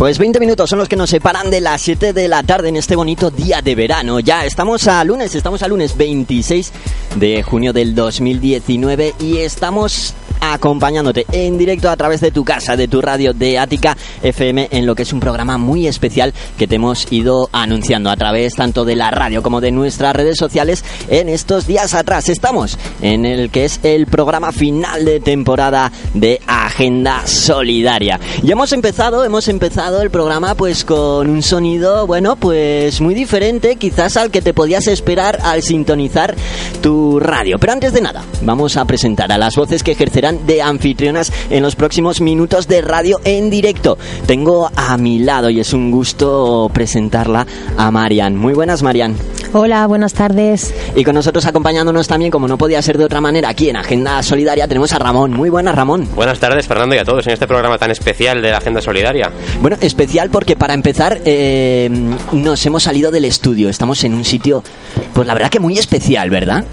Pues 20 minutos son los que nos separan de las 7 de la tarde en este bonito día de verano. Ya estamos a lunes, estamos a lunes 26 de junio del 2019 y estamos acompañándote en directo a través de tu casa, de tu radio de Ática FM, en lo que es un programa muy especial que te hemos ido anunciando a través tanto de la radio como de nuestras redes sociales en estos días atrás. Estamos en el que es el programa final de temporada de Agenda Solidaria. Y hemos empezado, hemos empezado el programa pues con un sonido, bueno, pues muy diferente quizás al que te podías esperar al sintonizar tu radio. Pero antes de nada, vamos a presentar a las voces que ejercerán de anfitrionas en los próximos minutos de radio en directo. Tengo a mi lado y es un gusto presentarla a Marian. Muy buenas, Marian. Hola, buenas tardes. Y con nosotros acompañándonos también, como no podía ser de otra manera, aquí en Agenda Solidaria tenemos a Ramón. Muy buenas, Ramón. Buenas tardes, Fernando, y a todos en este programa tan especial de la Agenda Solidaria. Bueno, especial porque para empezar eh, nos hemos salido del estudio. Estamos en un sitio, pues la verdad que muy especial, ¿verdad?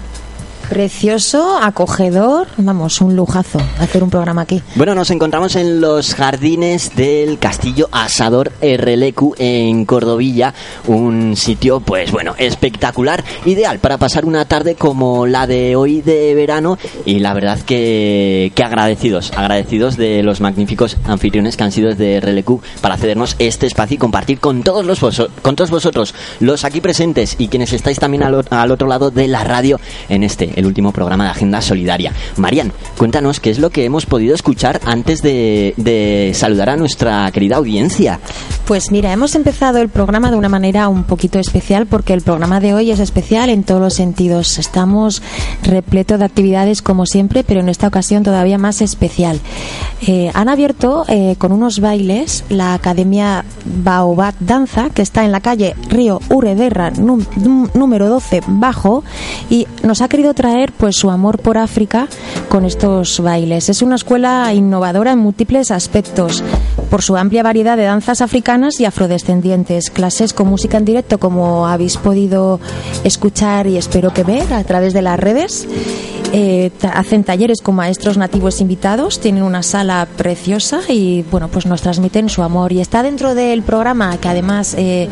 Precioso, acogedor, vamos, un lujazo hacer un programa aquí. Bueno, nos encontramos en los jardines del Castillo Asador Rlecu en Cordovilla, un sitio pues bueno, espectacular, ideal para pasar una tarde como la de hoy de verano y la verdad que, que agradecidos, agradecidos de los magníficos anfitriones que han sido desde Rlecu para cedernos este espacio y compartir con todos los con todos vosotros, los aquí presentes y quienes estáis también al otro lado de la radio en este el último programa de Agenda Solidaria. Marian, cuéntanos qué es lo que hemos podido escuchar antes de, saludar a nuestra querida audiencia. Pues mira, hemos empezado el programa de una manera un poquito especial porque el programa de hoy es especial en todos los sentidos. Estamos repleto de actividades como siempre, pero en esta ocasión todavía más especial. Eh, han abierto eh, con unos bailes la Academia Baobat Danza, que está en la calle Río Urederra, número 12, bajo, y nos ha querido traer pues su amor por África con estos bailes. Es una escuela innovadora en múltiples aspectos, por su amplia variedad de danzas africanas y afrodescendientes, clases con música en directo como habéis podido escuchar y espero que ver a través de las redes eh, hacen talleres con maestros nativos invitados, tienen una sala preciosa y bueno, pues nos transmiten su amor. Y está dentro del programa que además eh,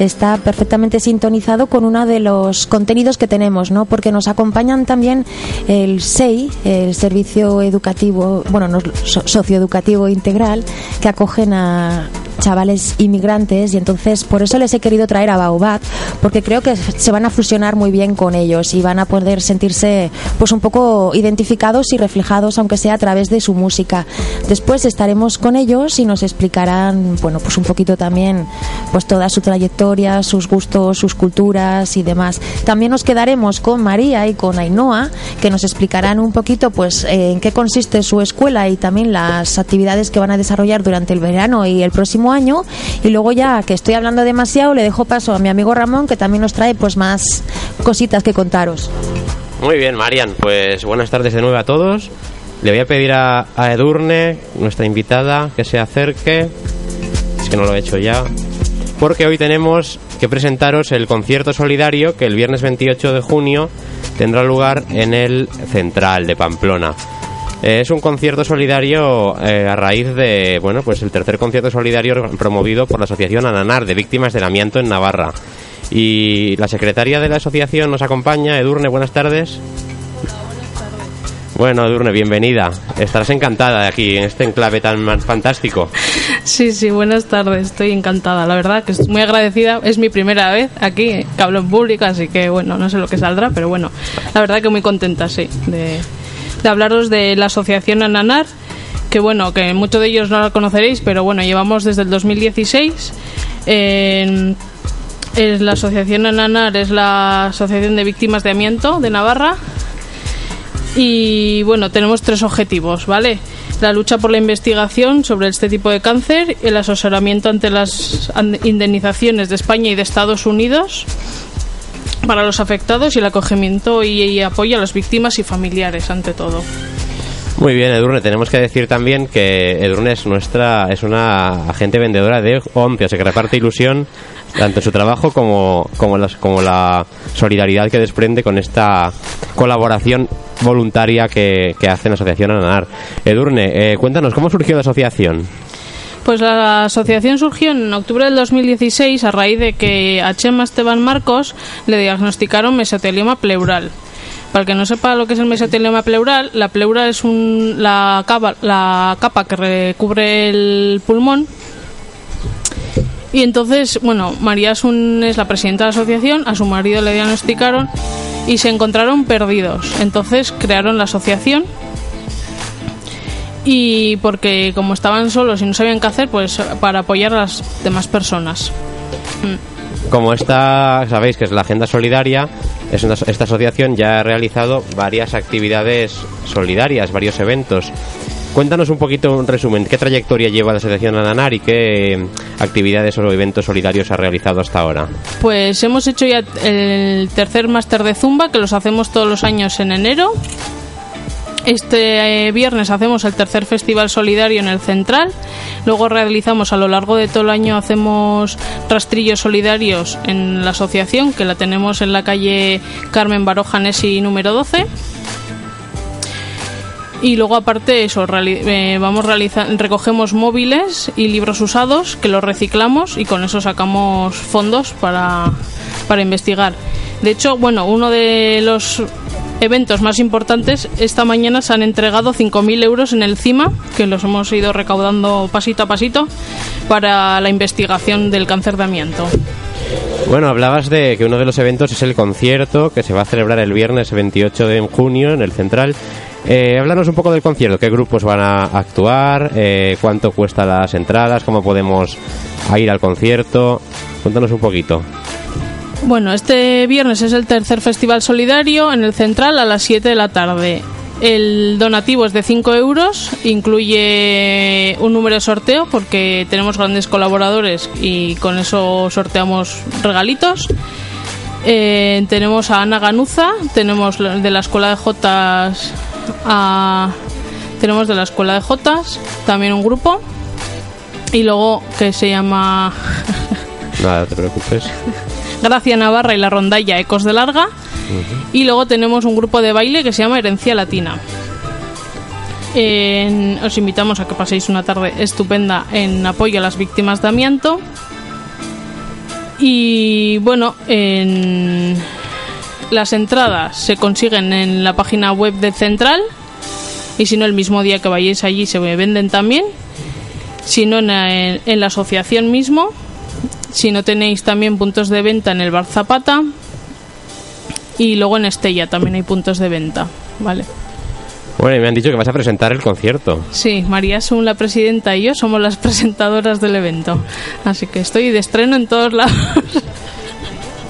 está perfectamente sintonizado con uno de los contenidos que tenemos, ¿no? Porque nos acompañan también el SEI, el Servicio Educativo, bueno, no, Socioeducativo Integral, que acogen a chavales inmigrantes y entonces por eso les he querido traer a Baobat porque creo que se van a fusionar muy bien con ellos y van a poder sentirse pues un poco identificados y reflejados aunque sea a través de su música. Después estaremos con ellos y nos explicarán bueno pues un poquito también pues toda su trayectoria, sus gustos, sus culturas y demás. También nos quedaremos con María y con Ainhoa que nos explicarán un poquito pues en qué consiste su escuela y también las actividades que van a desarrollar durante el verano y el próximo año y luego ya que estoy hablando demasiado le dejo paso a mi amigo Ramón que también nos trae pues más cositas que contaros. Muy bien, Marian, pues buenas tardes de nuevo a todos. Le voy a pedir a, Edurne, nuestra invitada, que se acerque. Es que no lo he hecho ya. Porque hoy tenemos que presentaros el concierto solidario que el viernes 28 de junio tendrá lugar en el Central de Pamplona. Es un concierto solidario eh, a raíz de, bueno, pues el tercer concierto solidario promovido por la Asociación Ananar de Víctimas del Amianto en Navarra. Y la secretaria de la asociación nos acompaña, Edurne, buenas tardes. Bueno, Edurne, bienvenida. Estarás encantada aquí en este enclave tan fantástico. Sí, sí, buenas tardes. Estoy encantada. La verdad que estoy muy agradecida. Es mi primera vez aquí, que hablo en público, así que bueno, no sé lo que saldrá, pero bueno, la verdad que muy contenta, sí, de, de hablaros de la asociación Ananar, que bueno, que muchos de ellos no la conoceréis, pero bueno, llevamos desde el 2016. En, la asociación Ananar es la Asociación de Víctimas de Amianto de Navarra. Y bueno, tenemos tres objetivos, ¿vale? La lucha por la investigación sobre este tipo de cáncer, el asesoramiento ante las indemnizaciones de España y de Estados Unidos para los afectados y el acogimiento y, apoyo a las víctimas y familiares ante todo. Muy bien, Edurne. Tenemos que decir también que Edurne es nuestra, es una agente vendedora de OMPE, o que reparte ilusión tanto su trabajo como, como, las, como la solidaridad que desprende con esta colaboración voluntaria que, que hace la Asociación ANAR. Edurne, eh, cuéntanos, ¿cómo surgió la asociación? Pues la asociación surgió en octubre del 2016 a raíz de que a Chema Esteban Marcos le diagnosticaron mesotelioma pleural. Para el que no sepa lo que es el mesotelioma pleural, la pleura es un, la, capa, la capa que recubre el pulmón. Y entonces, bueno, María Asun es la presidenta de la asociación, a su marido le diagnosticaron y se encontraron perdidos. Entonces crearon la asociación y porque como estaban solos y no sabían qué hacer, pues para apoyar a las demás personas. Mm. Como esta, sabéis que es la Agenda Solidaria, esta asociación ya ha realizado varias actividades solidarias, varios eventos. Cuéntanos un poquito, un resumen, ¿qué trayectoria lleva la Asociación Ananar y qué eh, actividades o eventos solidarios ha realizado hasta ahora? Pues hemos hecho ya el tercer máster de Zumba, que los hacemos todos los años en enero. Este eh, viernes hacemos el tercer festival solidario en el Central. Luego realizamos a lo largo de todo el año hacemos rastrillos solidarios en la asociación, que la tenemos en la calle Carmen Baroja Nesi número 12. Y luego aparte eso, eh, vamos recogemos móviles y libros usados que los reciclamos y con eso sacamos fondos para, para investigar. De hecho, bueno, uno de los eventos más importantes, esta mañana se han entregado 5.000 euros en el CIMA, que los hemos ido recaudando pasito a pasito para la investigación del cáncer de amianto. Bueno, hablabas de que uno de los eventos es el concierto que se va a celebrar el viernes 28 de junio en el Central. Eh, háblanos un poco del concierto, qué grupos van a actuar, eh, cuánto cuestan las entradas, cómo podemos ir al concierto. Cuéntanos un poquito. Bueno, este viernes es el tercer festival solidario en el Central a las 7 de la tarde. El donativo es de 5 euros, incluye un número de sorteo porque tenemos grandes colaboradores y con eso sorteamos regalitos. Eh, tenemos a Ana Ganuza, tenemos de la Escuela de Jotas a... Tenemos de la Escuela de Jotas también un grupo y luego que se llama Nada, no te preocupes. Gracia Navarra y la rondalla Ecos de Larga. Y luego tenemos un grupo de baile que se llama Herencia Latina. En- os invitamos a que paséis una tarde estupenda en apoyo a las víctimas de amianto. Y bueno, en las entradas se consiguen en la página web del Central. Y si no, el mismo día que vayáis allí se venden también. Si no, en la asociación mismo. Si no tenéis también puntos de venta en el Bar Zapata. Y luego en Estella también hay puntos de venta. Vale. Bueno, y me han dicho que vas a presentar el concierto. Sí, María Sun, la presidenta, y yo somos las presentadoras del evento. Así que estoy de estreno en todos lados.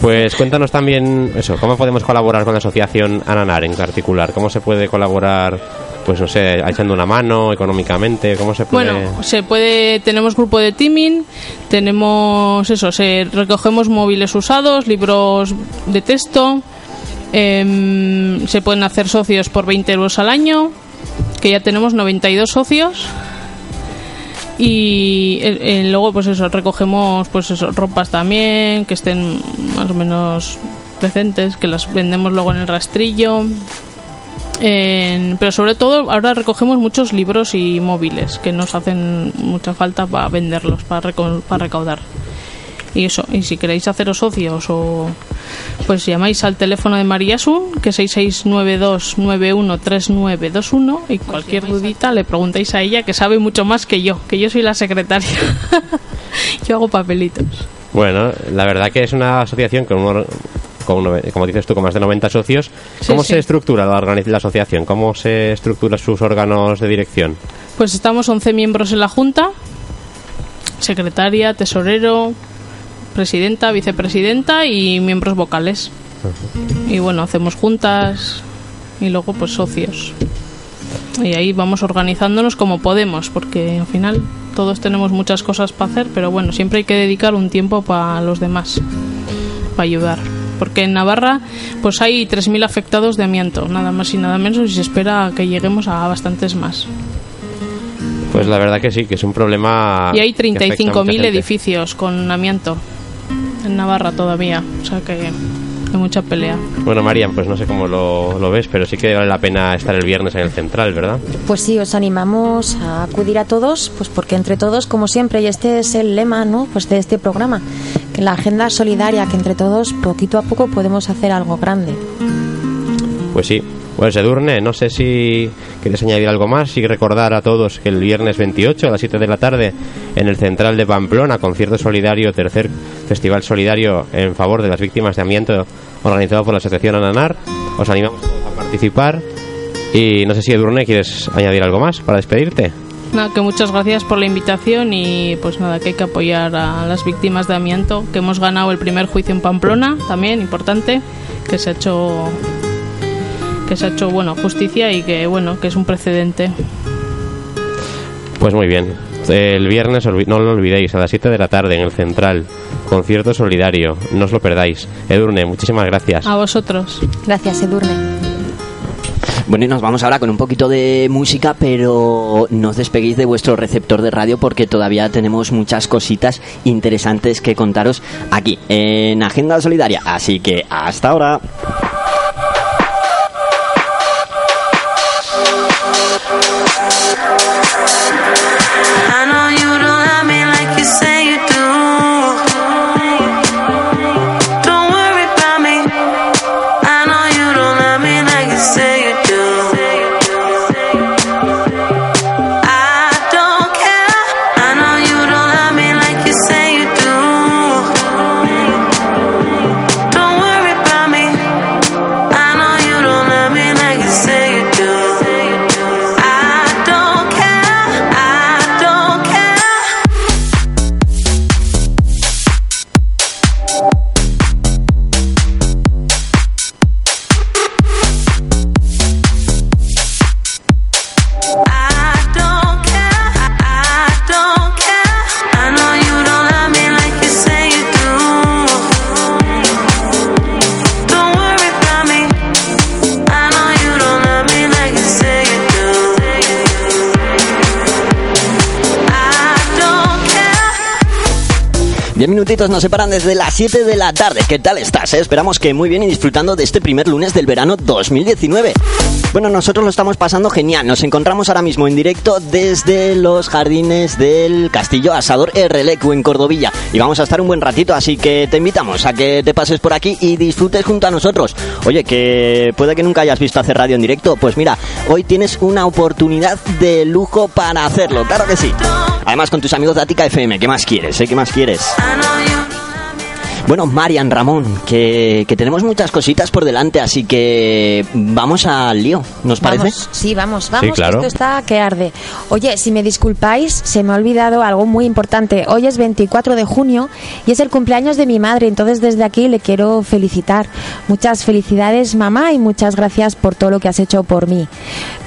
Pues cuéntanos también eso, cómo podemos colaborar con la asociación Ananar en particular, cómo se puede colaborar, pues no sé, echando una mano económicamente, cómo se puede... Bueno, se puede, tenemos grupo de teaming, tenemos eso, se recogemos móviles usados, libros de texto, em, se pueden hacer socios por 20 euros al año, que ya tenemos 92 socios. Y eh, eh, luego, pues eso, recogemos pues eso, ropas también, que estén más o menos decentes, que las vendemos luego en el rastrillo. En- pero sobre todo ahora recogemos muchos libros y móviles que nos hacen mucha falta para venderlos, para, reco- para recaudar. Y eso, y si queréis haceros socios o pues llamáis al teléfono de Mariasun, que es 6692913921 y cualquier dudita le preguntáis a ella que sabe mucho más que yo, que yo soy la secretaria. yo hago papelitos. Bueno, la verdad que es una asociación con, un con como dices tú, con más de 90 socios. Sí, ¿Cómo sí. se estructura la, la asociación? ¿Cómo se estructuran sus órganos de dirección? Pues estamos 11 miembros en la Junta, secretaria, tesorero, presidenta, vicepresidenta y miembros vocales. Y bueno, hacemos juntas y luego pues socios. Y ahí vamos organizándonos como podemos, porque al final todos tenemos muchas cosas para hacer, pero bueno, siempre hay que dedicar un tiempo para los demás, para ayudar. Porque en Navarra pues hay 3.000 afectados de amianto, nada más y nada menos, y se espera que lleguemos a bastantes más. Pues la verdad que sí, que es un problema. Y hay que afecta a mucha 35.000 gente. edificios con amianto en Navarra todavía. O sea que mucha pelea. Bueno, Marian, pues no sé cómo lo, lo ves, pero sí que vale la pena estar el viernes en el central, ¿verdad? Pues sí, os animamos a acudir a todos, pues porque entre todos, como siempre, y este es el lema, ¿no? Pues de este programa, que la agenda solidaria, que entre todos, poquito a poco podemos hacer algo grande. Pues sí. Pues Edurne, no sé si quieres añadir algo más y recordar a todos que el viernes 28 a las 7 de la tarde en el Central de Pamplona, concierto solidario, tercer festival solidario en favor de las víctimas de amianto organizado por la Asociación Ananar. Os animamos a participar y no sé si Edurne quieres añadir algo más para despedirte. Nada, que muchas gracias por la invitación y pues nada, que hay que apoyar a las víctimas de amianto, que hemos ganado el primer juicio en Pamplona, también importante, que se ha hecho que se ha hecho bueno justicia y que bueno que es un precedente. Pues muy bien. El viernes, no lo olvidéis, a las 7 de la tarde en el Central, concierto solidario. No os lo perdáis. Edurne, muchísimas gracias. A vosotros. Gracias, Edurne. Bueno, y nos vamos ahora con un poquito de música, pero no os despeguéis de vuestro receptor de radio porque todavía tenemos muchas cositas interesantes que contaros aquí en Agenda Solidaria. Así que hasta ahora. 10 minutitos nos separan desde las 7 de la tarde. ¿Qué tal estás? Eh? Esperamos que muy bien y disfrutando de este primer lunes del verano 2019. Bueno, nosotros lo estamos pasando genial. Nos encontramos ahora mismo en directo desde los jardines del Castillo Asador Relecu en Cordovilla. Y vamos a estar un buen ratito, así que te invitamos a que te pases por aquí y disfrutes junto a nosotros. Oye, que puede que nunca hayas visto hacer radio en directo. Pues mira, hoy tienes una oportunidad de lujo para hacerlo. Claro que sí. Además, con tus amigos de Atica FM. ¿Qué más quieres? Eh? ¿Qué más quieres? shine on you. Bueno, Marian, Ramón, que, que tenemos muchas cositas por delante, así que vamos al lío, ¿nos parece? Vamos, sí, vamos, vamos, claro. que esto está que arde. Oye, si me disculpáis, se me ha olvidado algo muy importante. Hoy es 24 de junio y es el cumpleaños de mi madre, entonces desde aquí le quiero felicitar. Muchas felicidades, mamá, y muchas gracias por todo lo que has hecho por mí.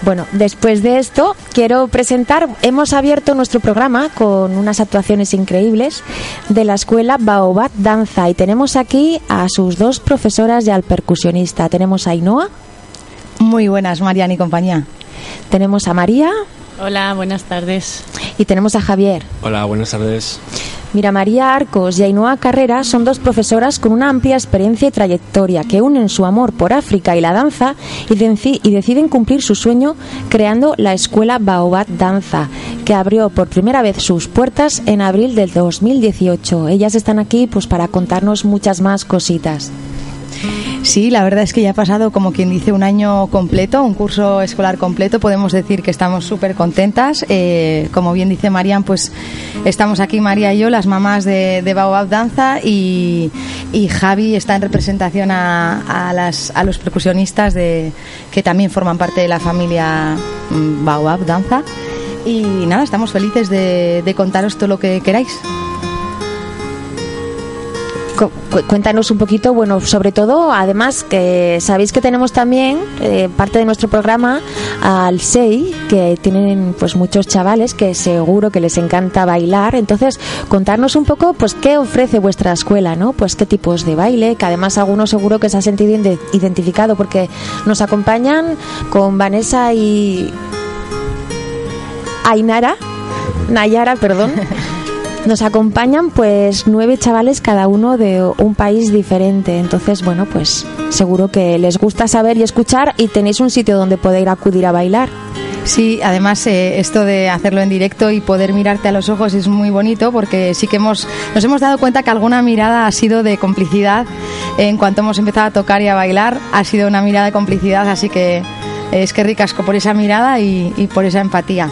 Bueno, después de esto, quiero presentar, hemos abierto nuestro programa con unas actuaciones increíbles de la escuela Baobab Danza y tenemos aquí a sus dos profesoras y al percusionista. Tenemos a Ainhoa. Muy buenas, Marian y compañía. Tenemos a María Hola, buenas tardes. y tenemos a Javier. Hola, buenas tardes. Mira, María Arcos y Ainhoa Carrera son dos profesoras con una amplia experiencia y trayectoria que unen su amor por África y la danza y, deciden cumplir su sueño creando la escuela Baobab Danza, que abrió por primera vez sus puertas en abril del 2018. Ellas están aquí pues para contarnos muchas más cositas. Sí, la verdad es que ya ha pasado, como quien dice, un año completo, un curso escolar completo. Podemos decir que estamos súper contentas. Eh, como bien dice Marian, pues estamos aquí, María y yo, las mamás de, de Baobab Danza, y, Javi está en representación a, los percusionistas de, que también forman parte de la familia mm, Baobab Danza. Y nada, estamos felices de contaros todo lo que queráis. Cu- cu- Cuéntanos un poquito, bueno, sobre todo, además que sabéis que tenemos también eh, parte de nuestro programa al SEI, que tienen pues muchos chavales que seguro que les encanta bailar. Entonces, contarnos un poco, pues, qué ofrece vuestra escuela, ¿no? Pues qué tipos de baile, que además algunos seguro que se ha sentido identificado porque nos acompañan con Vanessa y Ainara, Nayara, perdón. Nos acompañan pues nueve chavales cada uno de un país diferente. Entonces, bueno, pues seguro que les gusta saber y escuchar y tenéis un sitio donde poder acudir a bailar. Sí, además eh, esto de hacerlo en directo y poder mirarte a los ojos es muy bonito porque sí que hemos nos hemos dado cuenta que alguna mirada ha sido de complicidad en cuanto hemos empezado a tocar y a bailar ha sido una mirada de complicidad así que es que ricasco por esa mirada y, por esa empatía.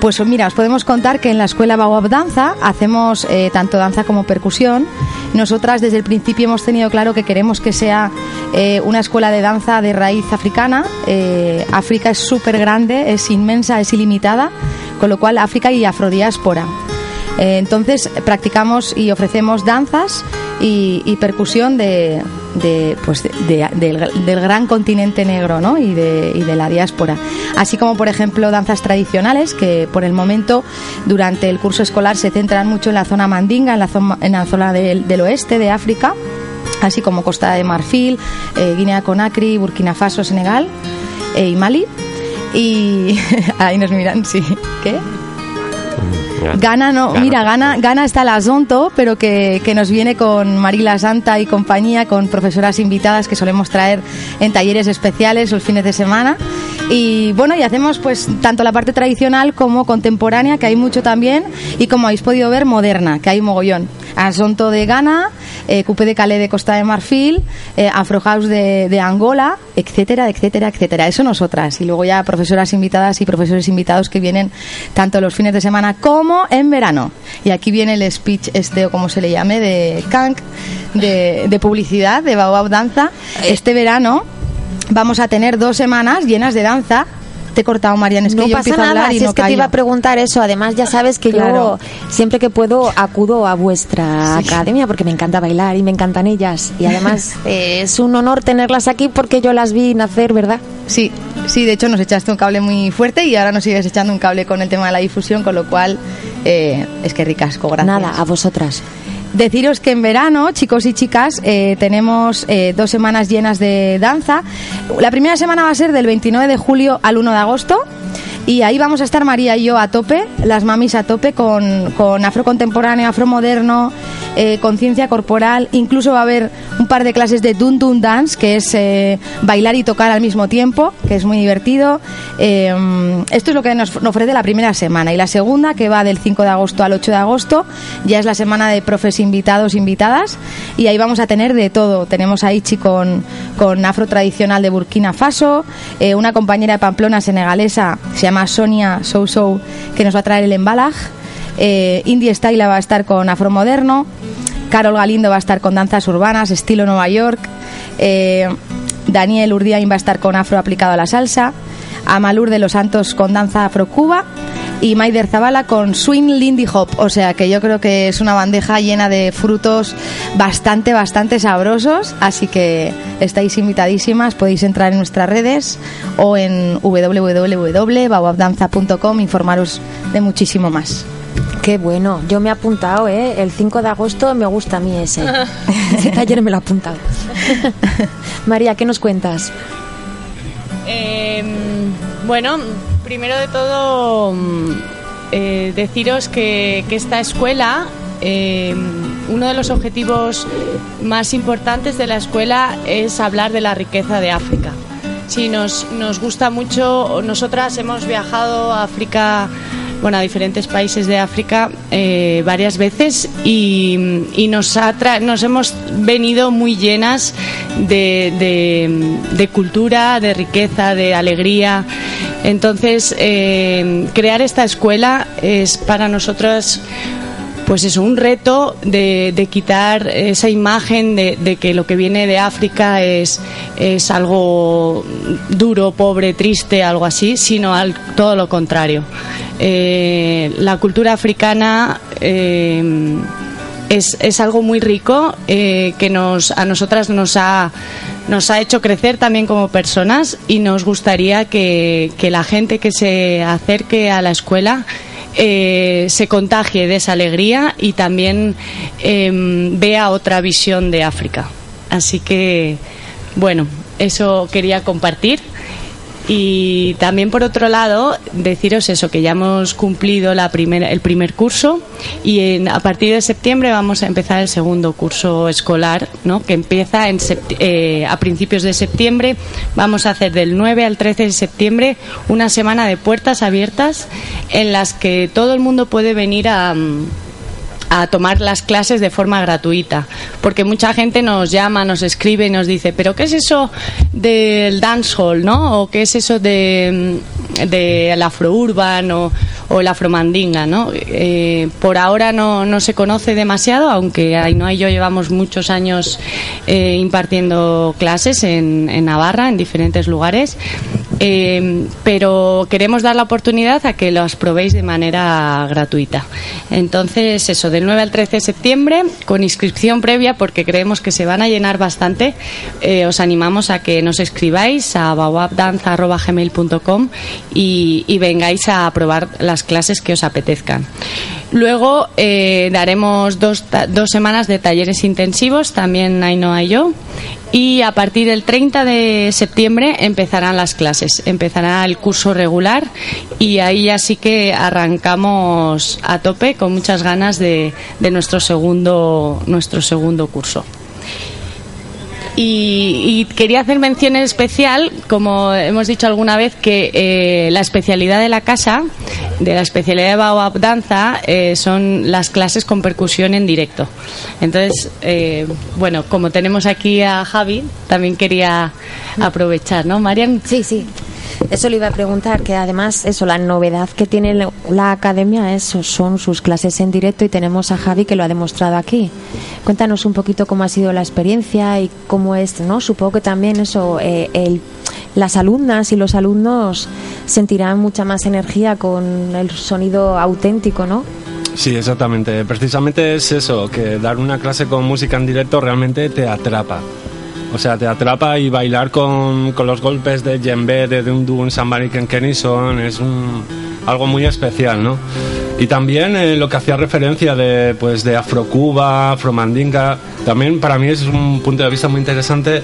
Pues mira, os podemos contar que en la escuela Baobab Danza hacemos eh, tanto danza como percusión. Nosotras desde el principio hemos tenido claro que queremos que sea eh, una escuela de danza de raíz africana. Eh, África es súper grande, es inmensa, es ilimitada, con lo cual África y afrodiáspora. Entonces practicamos y ofrecemos danzas y, y percusión de, de, pues de- de- del, del gran continente negro ¿no? y, de, y de la diáspora. Así como, por ejemplo, danzas tradicionales que por el momento durante el curso escolar se centran mucho en la zona mandinga, en la zona, en la zona del, del oeste de África, así como Costa de Marfil, eh, Guinea Conakry, Burkina Faso, Senegal eh, y Mali. Y ahí nos miran, sí. ¿Qué? Gana no, mira, Gana, Gana está la Zonto, pero que, que nos viene con Marila Santa y compañía, con profesoras invitadas que solemos traer en talleres especiales los fines de semana. Y bueno, y hacemos pues tanto la parte tradicional como contemporánea, que hay mucho también, y como habéis podido ver, moderna, que hay mogollón. Azonto de Ghana, eh, Coupé de Calais de Costa de Marfil, eh, Afro House de, de Angola, etcétera, etcétera, etcétera. Eso nosotras. Y luego ya profesoras invitadas y profesores invitados que vienen tanto los fines de semana como en verano. Y aquí viene el speech este o como se le llame de Kank, de, de publicidad, de Baobab Danza. Este verano vamos a tener dos semanas llenas de danza. Te he cortado, Marian, es que no yo pasa empiezo a nada, hablar y si no es que te callo. iba a preguntar eso. Además, ya sabes que Claro. yo siempre que puedo acudo a vuestra academia porque me encanta bailar y me encantan ellas. Y además eh, es un honor tenerlas aquí porque yo las vi nacer, ¿verdad? Sí, sí, de hecho nos echaste un cable muy fuerte y ahora nos sigues echando un cable con el tema de la difusión, con lo cual eh, es que ricasco, gracias. Nada, a vosotras. Deciros que en verano, chicos y chicas, eh, tenemos eh, dos semanas llenas de danza. La primera semana va a ser del 29 de julio al 1 de agosto. Y ahí vamos a estar María y yo a tope, las mamis a tope con, con afro contemporáneo, afro moderno, eh, conciencia corporal. Incluso va a haber un par de clases de Dun Dun Dance, que es eh, bailar y tocar al mismo tiempo, que es muy divertido. Eh, esto es lo que nos ofrece la primera semana. Y la segunda, que va del 5 de agosto al 8 de agosto, ya es la semana de profes invitados, invitadas. Y ahí vamos a tener de todo. Tenemos a Ichi con, con afro tradicional de Burkina Faso, eh, una compañera de Pamplona senegalesa, se llama Sonia Sou Sou, que nos va a traer el embalaj. Eh, Indie Style va a estar con afro moderno. Carol Galindo va a estar con danzas urbanas, estilo Nueva York. Eh, Daniel Urdiain va a estar con afro aplicado a la salsa. Amalur de los Santos con danza afro cuba. Y Maider Zavala con swing lindy hop. O sea que yo creo que es una bandeja llena de frutos bastante, bastante sabrosos. Así que estáis invitadísimas. Podéis entrar en nuestras redes o en www.bababdanza.com informaros de muchísimo más. Qué bueno, yo me he apuntado, ¿eh? El 5 de agosto me gusta a mí ese. Ese taller me lo he apuntado. María, ¿qué nos cuentas? Eh, bueno, primero de todo, mm, eh, deciros que, que esta escuela, eh, uno de los objetivos más importantes de la escuela es hablar de la riqueza de África. Sí, nos, nos gusta mucho, nosotras hemos viajado a África, bueno, a diferentes países de África eh, varias veces y, y nos, ha tra- nos hemos venido muy llenas de, de- de cultura, de riqueza, de alegría. Entonces, eh, crear esta escuela es para nosotros pues eso, un reto de, quitar esa imagen de, que lo que viene de África es, es algo duro, pobre, triste, algo así, sino todo lo contrario. Eh, la cultura africana eh, es, es algo muy rico eh, que nos, a nosotras nos ha, nos ha hecho crecer también como personas y nos gustaría que, que la gente que se acerque a la escuela eh, se contagie de esa alegría y también eh, vea otra visión de África. Así que, bueno, eso quería compartir. Y también por otro lado, deciros eso, que ya hemos cumplido la el primer curso y en- a partir de septiembre vamos a empezar el segundo curso escolar, ¿no? que empieza en eh, a principios de septiembre. Vamos a hacer del 9 al 13 de septiembre una semana de puertas abiertas en las que todo el mundo puede venir a... mm, a tomar las clases de forma gratuita, porque mucha gente nos llama, nos escribe y nos dice, pero ¿qué es eso del dancehall, no? O ¿qué es eso de, de el afrourban o, o el afromandinga, no? Eh, por ahora no, no se conoce demasiado, aunque Ainhoa y yo llevamos muchos años eh, impartiendo clases en, en Navarra, en diferentes lugares, eh, pero queremos dar la oportunidad a que los probéis de manera gratuita. Entonces, eso, del 9 al 13 de septiembre, con inscripción previa, porque creemos que se van a llenar bastante, os animamos a que nos escribáis a bawabdanza.gmail.com y, vengáis a probar las clases que os apetezcan. Luego eh, daremos dos, dos semanas de talleres intensivos, también Ainhoa y yo, y a partir del 30 de septiembre empezarán las clases, empezará el curso regular y ahí ya sí que arrancamos a tope con muchas ganas de, de nuestro segundo nuestro segundo curso. Y, y quería hacer mención en especial, como hemos dicho alguna vez, que eh, la especialidad de la casa, de la especialidad de Baobab Danza, eh, son las clases con percusión en directo. Entonces, eh, bueno, como tenemos aquí a Javi, también quería aprovechar, ¿no, Marian? Sí, sí. Eso le iba a preguntar, que además, eso, la novedad que tiene la- academia eso, son sus clases en directo y tenemos a Javi que lo ha demostrado aquí. Cuéntanos un poquito cómo ha sido la experiencia y cómo es, ¿no? Supongo que también eso, eh, el, las alumnas y los alumnos sentirán mucha más energía con el sonido auténtico, ¿no? Sí, exactamente. Precisamente es eso, que dar una clase con música en directo realmente te atrapa. O sea, te atrapa y bailar con, con los golpes de djembe, de Dum, Somebody Can Kennison es un, algo muy especial, ¿no? Y también eh, lo que hacía referencia de, pues, de Afrocuba, Afromandinga, también para mí es un punto de vista muy interesante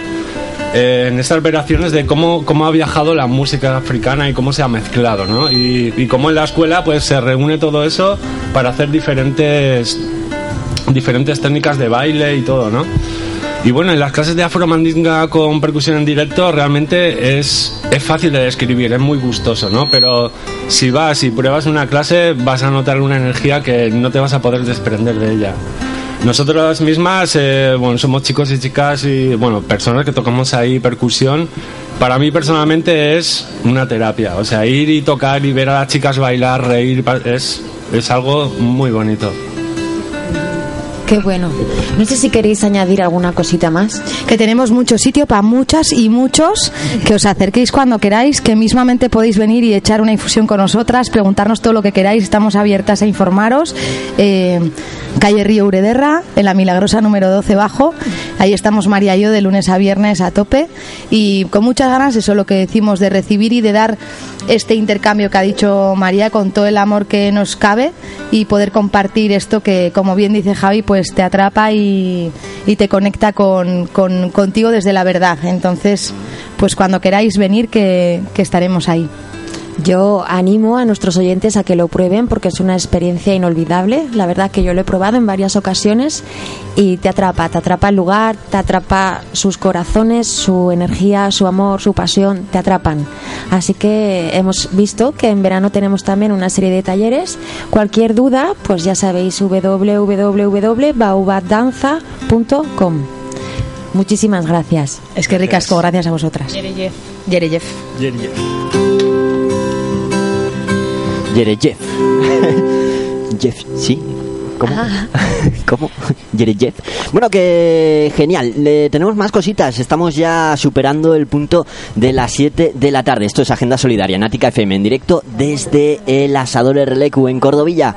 eh, en estas operaciones de cómo, cómo ha viajado la música africana y cómo se ha mezclado, ¿no? Y, y cómo en la escuela pues se reúne todo eso para hacer diferentes diferentes técnicas de baile y todo, ¿no? Y bueno, en las clases de afromandinga con percusión en directo realmente es, es fácil de describir, es muy gustoso, ¿no? Pero si vas y pruebas una clase vas a notar una energía que no te vas a poder desprender de ella. Nosotros mismas, eh, bueno, somos chicos y chicas y, bueno, personas que tocamos ahí percusión. Para mí personalmente es una terapia. O sea, ir y tocar y ver a las chicas bailar, reír, es, es algo muy bonito. Qué bueno. No sé si queréis añadir alguna cosita más. que tenemos mucho sitio para muchas y muchos que os acerquéis cuando queráis, que mismamente podéis venir y echar una infusión con nosotras, preguntarnos todo lo que queráis, estamos abiertas a informaros. Eh, calle Río Urederra, en la Milagrosa número 12 bajo, ahí estamos María y yo de lunes a viernes a tope y con muchas ganas, eso es lo que decimos, de recibir y de dar este intercambio que ha dicho María con todo el amor que nos cabe y poder compartir esto que, como bien dice Javi, pues te atrapa y, y te conecta con, con- contigo desde la verdad. Entonces, pues cuando queráis venir, que estaremos ahí. Yo animo a nuestros oyentes a que lo prueben porque es una experiencia inolvidable. La verdad que yo lo he probado en varias ocasiones y te atrapa, te atrapa el lugar, te atrapa sus corazones, su energía, su amor, su pasión, te atrapan. Así que hemos visto que en verano tenemos también una serie de talleres. Cualquier duda, pues ya sabéis www.baubaddanza.com. Muchísimas gracias. Es que ricasco, gracias a vosotras. Yereyef. Yereyef. Yerejev. Jeff, ¿sí? ¿Cómo? ¿Cómo? Yerejev. Bueno, que genial. Le- tenemos más cositas. Estamos ya superando el punto de las 7 de la tarde. Esto es Agenda Solidaria, Nática FM, en directo desde el Asador RLQ en Cordovilla.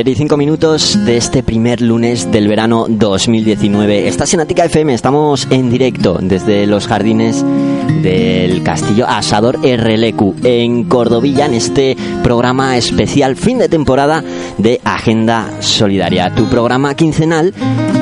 7 y 5 minutos de este primer lunes del verano 2019. Estás en Atica FM, estamos en directo desde los jardines del Castillo Asador RLQ en Cordovilla en este programa especial fin de temporada de Agenda Solidaria, tu programa quincenal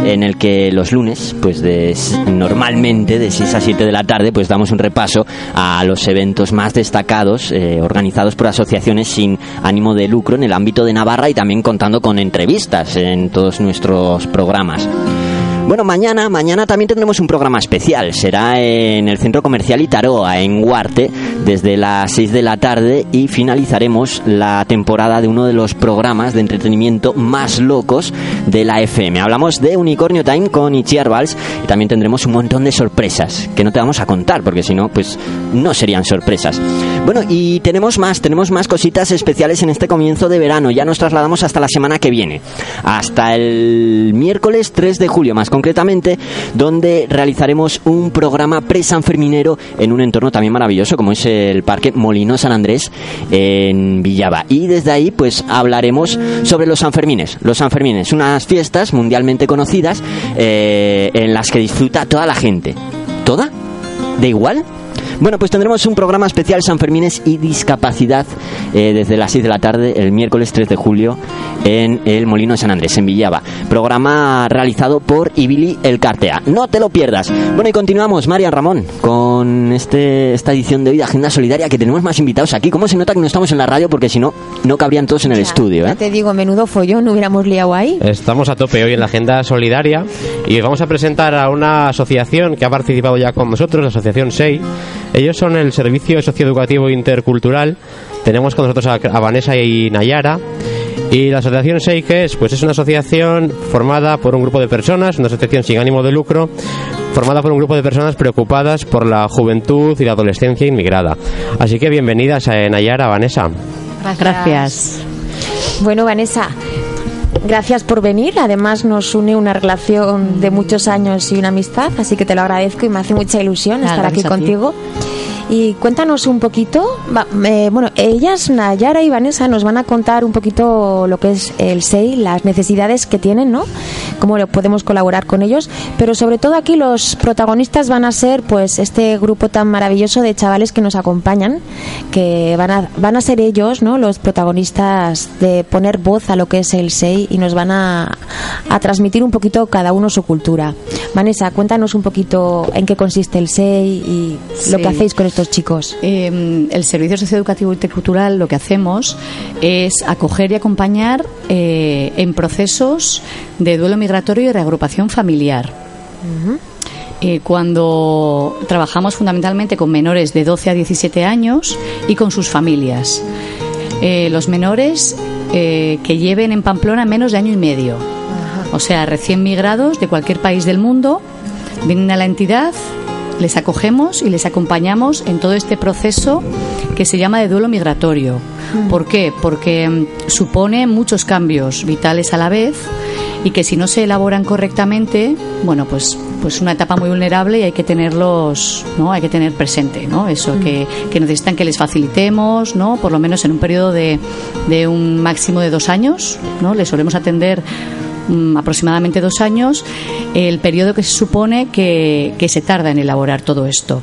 en el que los lunes, pues de, normalmente de 6 a 7 de la tarde, pues damos un repaso a los eventos más destacados eh, organizados por asociaciones sin ánimo de lucro en el ámbito de Navarra y también contando con entrevistas en todos nuestros programas. Bueno, mañana, mañana también tendremos un programa especial. Será en el Centro Comercial Itaroa, en Huarte, desde las 6 de la tarde y finalizaremos la temporada de uno de los programas de entretenimiento más locos de la FM. Hablamos de Unicornio Time con Itziar Valls y también tendremos un montón de sorpresas que no te vamos a contar porque si no, pues no serían sorpresas. Bueno, y tenemos más, tenemos más cositas especiales en este comienzo de verano. Ya nos trasladamos hasta la semana que viene, hasta el miércoles 3 de julio, más concretamente, donde realizaremos un programa pre-sanferminero en un entorno también maravilloso como es el Parque Molino San Andrés en Villaba. Y desde ahí, pues hablaremos sobre los Sanfermines. Los Sanfermines, unas fiestas mundialmente conocidas eh, en las que disfruta toda la gente. ¿Toda? ¿De igual? Bueno, pues tendremos un programa especial San Fermines y discapacidad eh, desde las 6 de la tarde el miércoles 3 de julio en el Molino de San Andrés, en Villaba. Programa realizado por Ibili El Cartea. No te lo pierdas. Bueno, y continuamos, Marian Ramón, con este, esta edición de hoy de Agenda Solidaria que tenemos más invitados aquí. ¿Cómo se nota que no estamos en la radio? Porque si no, no cabrían todos en el estudio. Ya ¿eh? te digo, menudo follón, no hubiéramos liado ahí. Estamos a tope hoy en la agenda solidaria y vamos a presentar a una asociación que ha participado ya con nosotros, la Asociación SEI. Ellos son el Servicio Socioeducativo Intercultural. Tenemos con nosotros a, a Vanessa y Nayara. Y la asociación SEI, ¿qué es? Pues es una asociación formada por un grupo de personas, una asociación sin ánimo de lucro, formada por un grupo de personas preocupadas por la juventud y la adolescencia inmigrada. Así que bienvenidas a Nayara, Vanessa. Gracias. Bueno, Vanessa, gracias por venir. Además, nos une una relación de muchos años y una amistad, así que te lo agradezco y me hace mucha ilusión Nada, estar aquí ti. Y cuéntanos un poquito, eh, bueno, ellas, Nayara y Vanessa, nos van a contar un poquito lo que es el SEI, las necesidades que tienen, ¿no? Cómo lo- podemos colaborar con ellos, pero sobre todo aquí los protagonistas van a ser, pues, este grupo tan maravilloso de chavales que nos acompañan, que van a, van a ser ellos, ¿no? Los protagonistas de poner voz a lo que es el SEI y nos van a, a transmitir un poquito cada uno su cultura. Vanessa, cuéntanos un poquito en qué consiste el SEI y lo que hacéis con estos chicos. Eh, el Servicio Socioeducativo Intercultural lo que hacemos es acoger y acompañar eh, en procesos de duelo migratorio y reagrupación familiar. Eh, cuando trabajamos fundamentalmente con menores de 12 a 17 años y con sus familias. Eh, los menores eh, que lleven en Pamplona menos de año y medio. O sea, recién migrados de cualquier país del mundo, vienen a la entidad, les acogemos y les acompañamos en todo este proceso que se llama de duelo migratorio. ¿Por qué? Porque mm, supone muchos cambios vitales a la vez y que si no se elaboran correctamente, bueno, pues pues una etapa muy vulnerable y hay que tenerlos, ¿no? Hay que tener presente, ¿no? Eso que, que necesitan que les facilitemos, ¿no? Por lo menos en un periodo de, de un máximo de dos años, ¿no? Les solemos atender mm, aproximadamente dos años, el periodo que se supone que, que se tarda en elaborar todo esto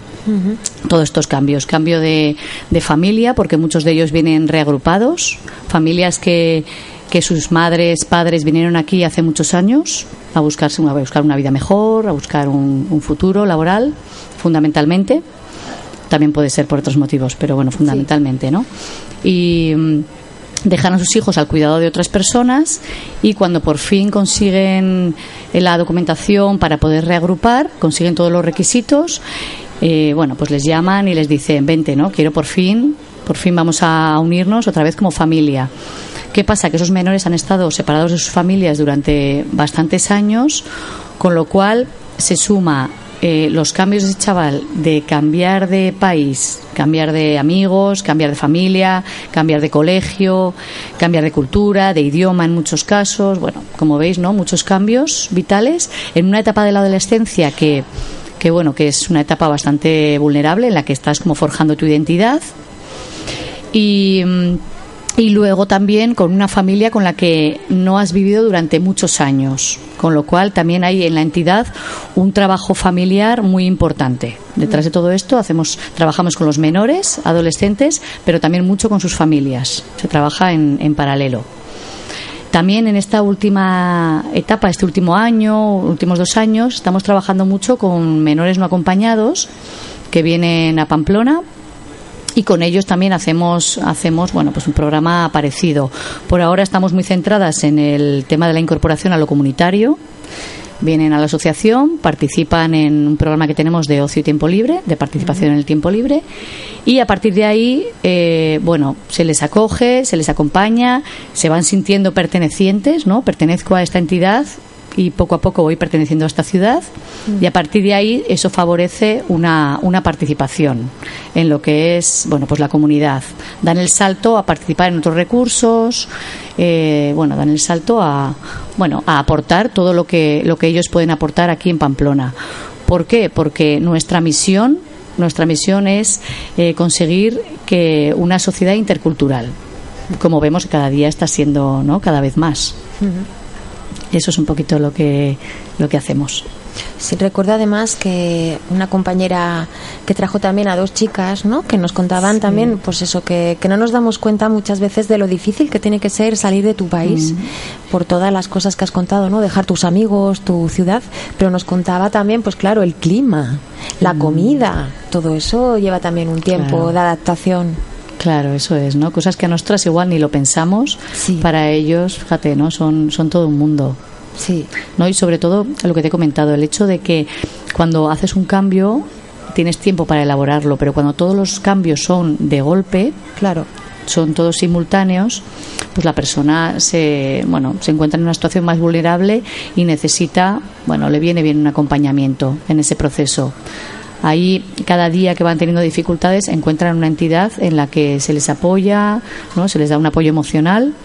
todos estos cambios. Cambio de, de familia, porque muchos de ellos vienen reagrupados, familias que, que sus madres, padres vinieron aquí hace muchos años a, buscarse, a buscar una vida mejor, a buscar un, un futuro laboral, fundamentalmente. También puede ser por otros motivos, pero bueno, fundamentalmente, ¿no? Y mm, dejan a sus hijos al cuidado de otras personas y cuando por fin consiguen eh, la documentación para poder reagrupar, consiguen todos los requisitos, eh, bueno, pues les llaman y les dicen, vente, ¿no? Quiero por fin, por fin vamos a unirnos otra vez como familia. ¿Qué pasa? Que esos menores han estado separados de sus familias durante bastantes años, con lo cual se suma eh, los cambios de chaval de cambiar de país, cambiar de amigos, cambiar de familia, cambiar de colegio, cambiar de cultura, de idioma en muchos casos. Bueno, como veis, ¿no? Muchos cambios vitales en una etapa de la adolescencia que, que bueno, que es una etapa bastante vulnerable en la que estás como forjando tu identidad y, mm, y luego también con una familia con la que no has vivido durante muchos años, con lo cual también hay en la entidad un trabajo familiar muy importante. Detrás de todo esto hacemos trabajamos con los menores, adolescentes, pero también mucho con sus familias. Se trabaja en, en paralelo. También en esta última etapa, este último año, últimos dos años, estamos trabajando mucho con menores no acompañados que vienen a Pamplona y con ellos también hacemos hacemos bueno pues un programa parecido. Por ahora estamos muy centradas en el tema de la incorporación a lo comunitario. Vienen a la asociación participan en un programa que tenemos de ocio y tiempo libre de participación en el tiempo libre. Y a partir de ahí eh, bueno se les acoge se les acompaña se van sintiendo pertenecientes no pertenezco a esta entidad y poco a poco voy perteneciendo a esta ciudad y a partir de ahí eso favorece una, una participación en lo que es bueno pues la comunidad. Dan el salto a participar en otros recursos eh, bueno dan el salto a bueno a aportar todo lo que lo que ellos pueden aportar aquí en Pamplona. ¿por qué? porque nuestra misión nuestra misión es eh, conseguir que una sociedad intercultural como vemos cada día está siendo no cada vez más eso es un poquito lo que lo que hacemos Sí, recuerdo además que una compañera que trajo también a dos chicas, ¿no? Que nos contaban también, pues eso, que, que no nos damos cuenta muchas veces de lo difícil que tiene que ser salir de tu país por todas las cosas que has contado, ¿no? Dejar tus amigos, tu ciudad, pero nos contaba también, pues claro, el clima, la comida, todo eso lleva también un tiempo Claro. de adaptación. Claro, eso es, ¿no? Cosas que a nosotras igual ni lo pensamos, para ellos, fíjate, ¿no? Son, son todo un mundo. Sí. ¿No? Y sobre todo lo que te he comentado, el hecho de que cuando haces un cambio tienes tiempo para elaborarlo, pero cuando todos los cambios son de golpe, claro, son todos simultáneos, pues la persona se, bueno, se encuentra en una situación más vulnerable y necesita, bueno, le viene bien un acompañamiento en ese proceso. Ahí, cada día que van teniendo dificultades, encuentran una entidad en la que se les apoya, ¿no? se les da un apoyo emocional,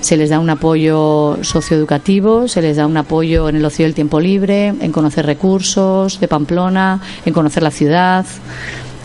se les da un apoyo socioeducativo, se les da un apoyo en el ocio del tiempo libre, en conocer recursos de Pamplona, en conocer la ciudad,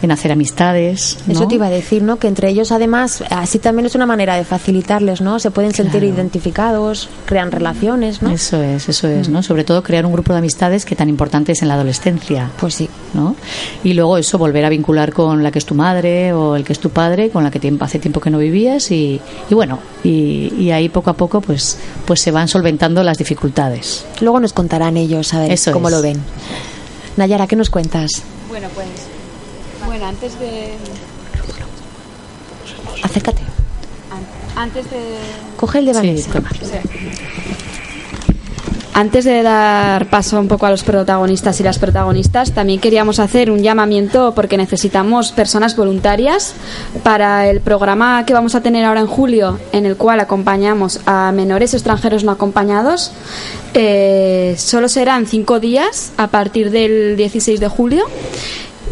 en hacer amistades. ¿no? Eso te iba a decir, ¿no? Que entre ellos, además, así también es una manera de facilitarles, ¿no? Se pueden sentir Claro. identificados, crean relaciones, ¿no? Eso es, eso es, ¿no? Sobre todo crear un grupo de amistades que tan importante es en la adolescencia. Pues sí. ¿No? Y luego eso, volver a vincular con la que es tu madre o el que es tu padre, con la que tiemp- hace tiempo que no vivías y, y bueno, y, y ahí poco a poco pues, pues se van solventando las dificultades. Luego nos contarán ellos, a ver Eso cómo es. lo ven. Nayara, ¿qué nos cuentas? Bueno, pues. Bueno, antes de. Acércate. an- Antes de. Coge el de Sí, toma. Antes de dar paso un poco a los protagonistas y las protagonistas, también queríamos hacer un llamamiento porque necesitamos personas voluntarias para el programa que vamos a tener ahora en julio, en el cual acompañamos a menores extranjeros no acompañados. Eh, solo serán cinco días a partir del 16 de julio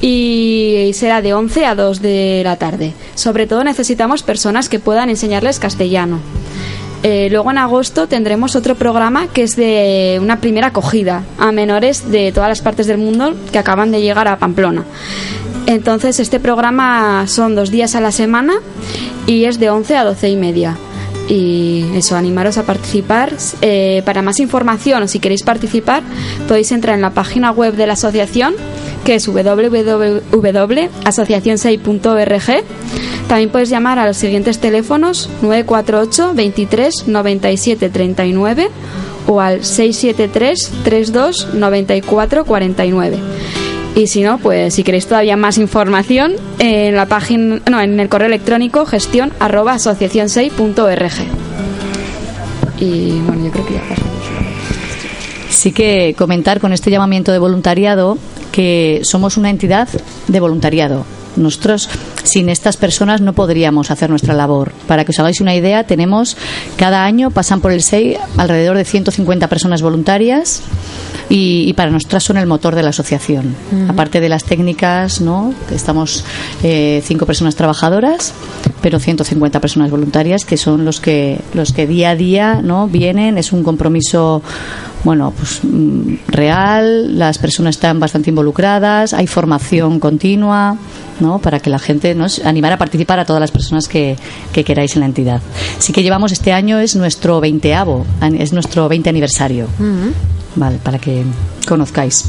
y será de 11 a 2 de la tarde. Sobre todo necesitamos personas que puedan enseñarles castellano. Eh, luego en agosto tendremos otro programa que es de una primera acogida a menores de todas las partes del mundo que acaban de llegar a Pamplona. Entonces este programa son dos días a la semana y es de 11 a 12 y media. Y eso, animaros a participar. Eh, para más información o si queréis participar podéis entrar en la página web de la asociación que es www.asociacionsei.org. También puedes llamar a los siguientes teléfonos 948 23 97 39 o al 673 32 94 49. Y si no, pues si queréis todavía más información, en la página, no, en el correo electrónico gestión arroba asociacionsei.org. Y bueno, yo creo que ya pasamos. Sí que comentar con este llamamiento de voluntariado que somos una entidad de voluntariado. Nosotros sin estas personas no podríamos hacer nuestra labor. Para que os hagáis una idea, tenemos cada año pasan por el SEI alrededor de 150 personas voluntarias y, y para nosotras son el motor de la asociación. Aparte de las técnicas, ¿no? Estamos eh, cinco personas trabajadoras, pero 150 personas voluntarias que son los que los que día a día, ¿no? Vienen. Es un compromiso bueno, pues mm, real, las personas están bastante involucradas, hay formación continua, ¿no? Para que la gente nos animar a participar a todas las personas que, que queráis en la entidad. Sí que llevamos este año es nuestro veinteavo, es nuestro 20 aniversario. Vale, para que conozcáis.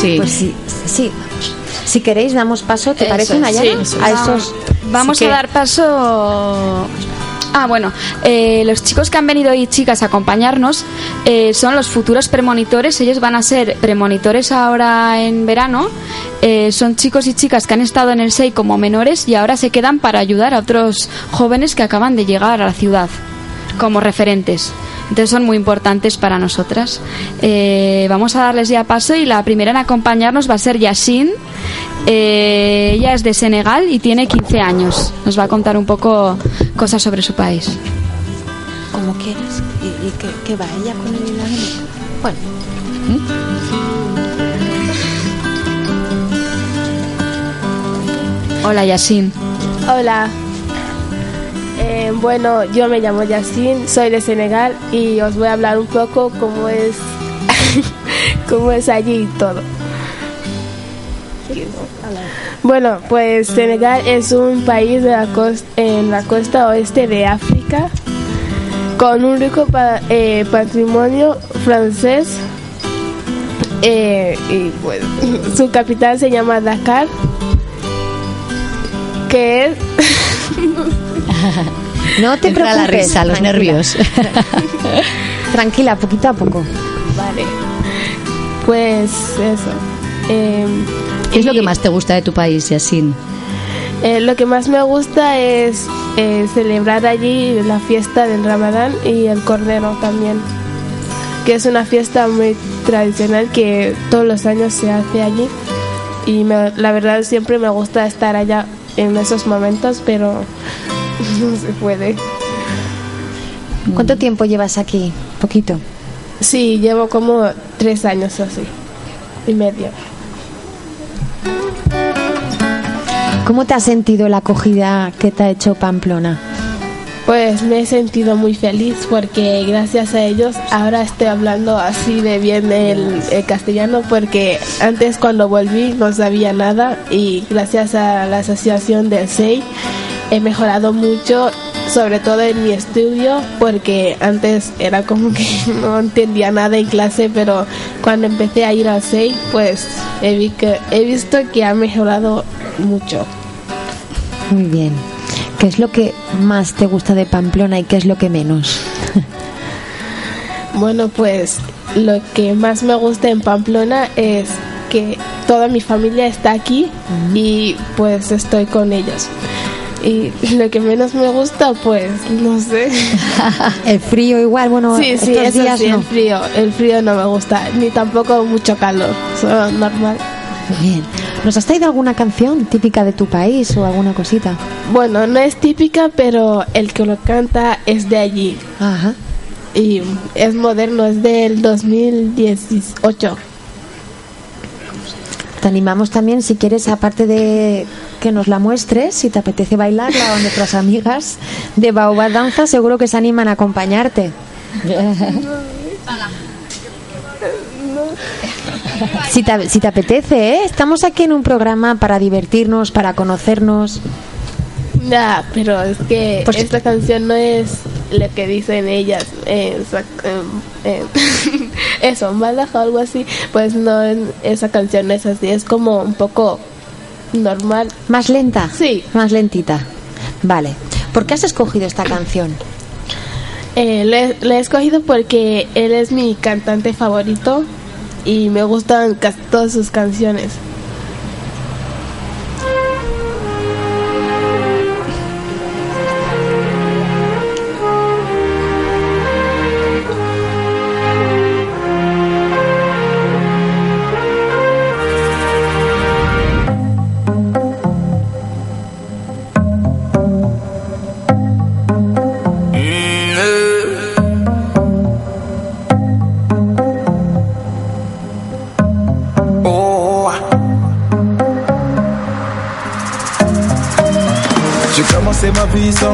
Sí. Pues sí, sí. Si queréis, damos paso, ¿te Eso parece, es, Nayara? sí. A esos... Vamos Sí a dar paso. Ah, bueno, eh, los chicos que han venido y chicas a acompañarnos eh, son los futuros premonitores. Ellos van a ser premonitores ahora en verano. Eh, son chicos y chicas que han estado en el SEI como menores y ahora se quedan para ayudar a otros jóvenes que acaban de llegar a la ciudad como referentes. Entonces son muy importantes para nosotras. Eh, vamos a darles ya paso y la primera en acompañarnos va a ser Yasin. Eh, ella es de Senegal y tiene 15 años. Nos va a contar un poco cosas sobre su país. Como quieras. ¿Y, y qué, qué va ella con el? Bueno. Hola Yasin. Hola. Eh, bueno, yo me llamo Yacine, soy de Senegal y os voy a hablar un poco cómo es, cómo es allí todo. Bueno, pues Senegal es un país en la costa oeste de África con un rico eh, patrimonio francés eh, y su capital se llama Dakar que es No te Entra la preocupes. risa, los tranquila. nervios. Tranquila, poquito a poco. Vale. Pues eso. Eh, ¿Qué es lo que más te gusta de tu país, Yasin? eh, lo que más me gusta es eh, celebrar allí la fiesta del Ramadán y el Cordero también. Que es una fiesta muy tradicional que todos los años se hace allí. Y me- la verdad siempre me gusta estar allá en esos momentos, pero no se puede. ¿Cuánto tiempo llevas aquí? Poquito. Sí, llevo como tres años así. Y medio. ¿Cómo te has sentido la acogida que te ha hecho Pamplona? Pues me he sentido muy feliz porque gracias a ellos ahora estoy hablando así de bien el, el castellano porque antes cuando volví no sabía nada y gracias a la asociación del SEI he mejorado mucho, sobre todo en mi estudio porque antes era como que no entendía nada en clase pero cuando empecé a ir al SEI pues he, vi que, he visto que ha mejorado mucho. Muy bien. ¿Qué es lo que más te gusta de Pamplona y qué es lo que menos? Bueno, pues lo que más me gusta en Pamplona es que toda mi familia está aquí y pues estoy con ellos. Y lo que menos me gusta, pues no sé. el frío igual, bueno, sí, sí, eso días sí, no. el frío. El frío no me gusta, ni tampoco mucho calor, solo normal. Bien. ¿Nos has traído alguna canción típica de tu país o alguna cosita? Bueno, no es típica, pero el que lo canta es de allí. Ajá. Y es moderno, es del 2018. Te animamos también, si quieres, aparte de que nos la muestres, si te apetece bailarla o nuestras amigas de Baobab Danza, seguro que se animan a acompañarte. Si te, si te apetece, ¿eh? estamos aquí en un programa para divertirnos, para conocernos. Ya, pero es que Pues- esta canción no es lo que dicen ellas. eh, em, em, eso, Malaja o algo así. Pues no, esa canción es así. Es como un poco normal. ¿Más lenta? Sí. Más lentita. Vale. ¿Por qué has escogido esta canción? Eh, le he escogido porque él es mi cantante favorito y me gustan casi todas sus canciones.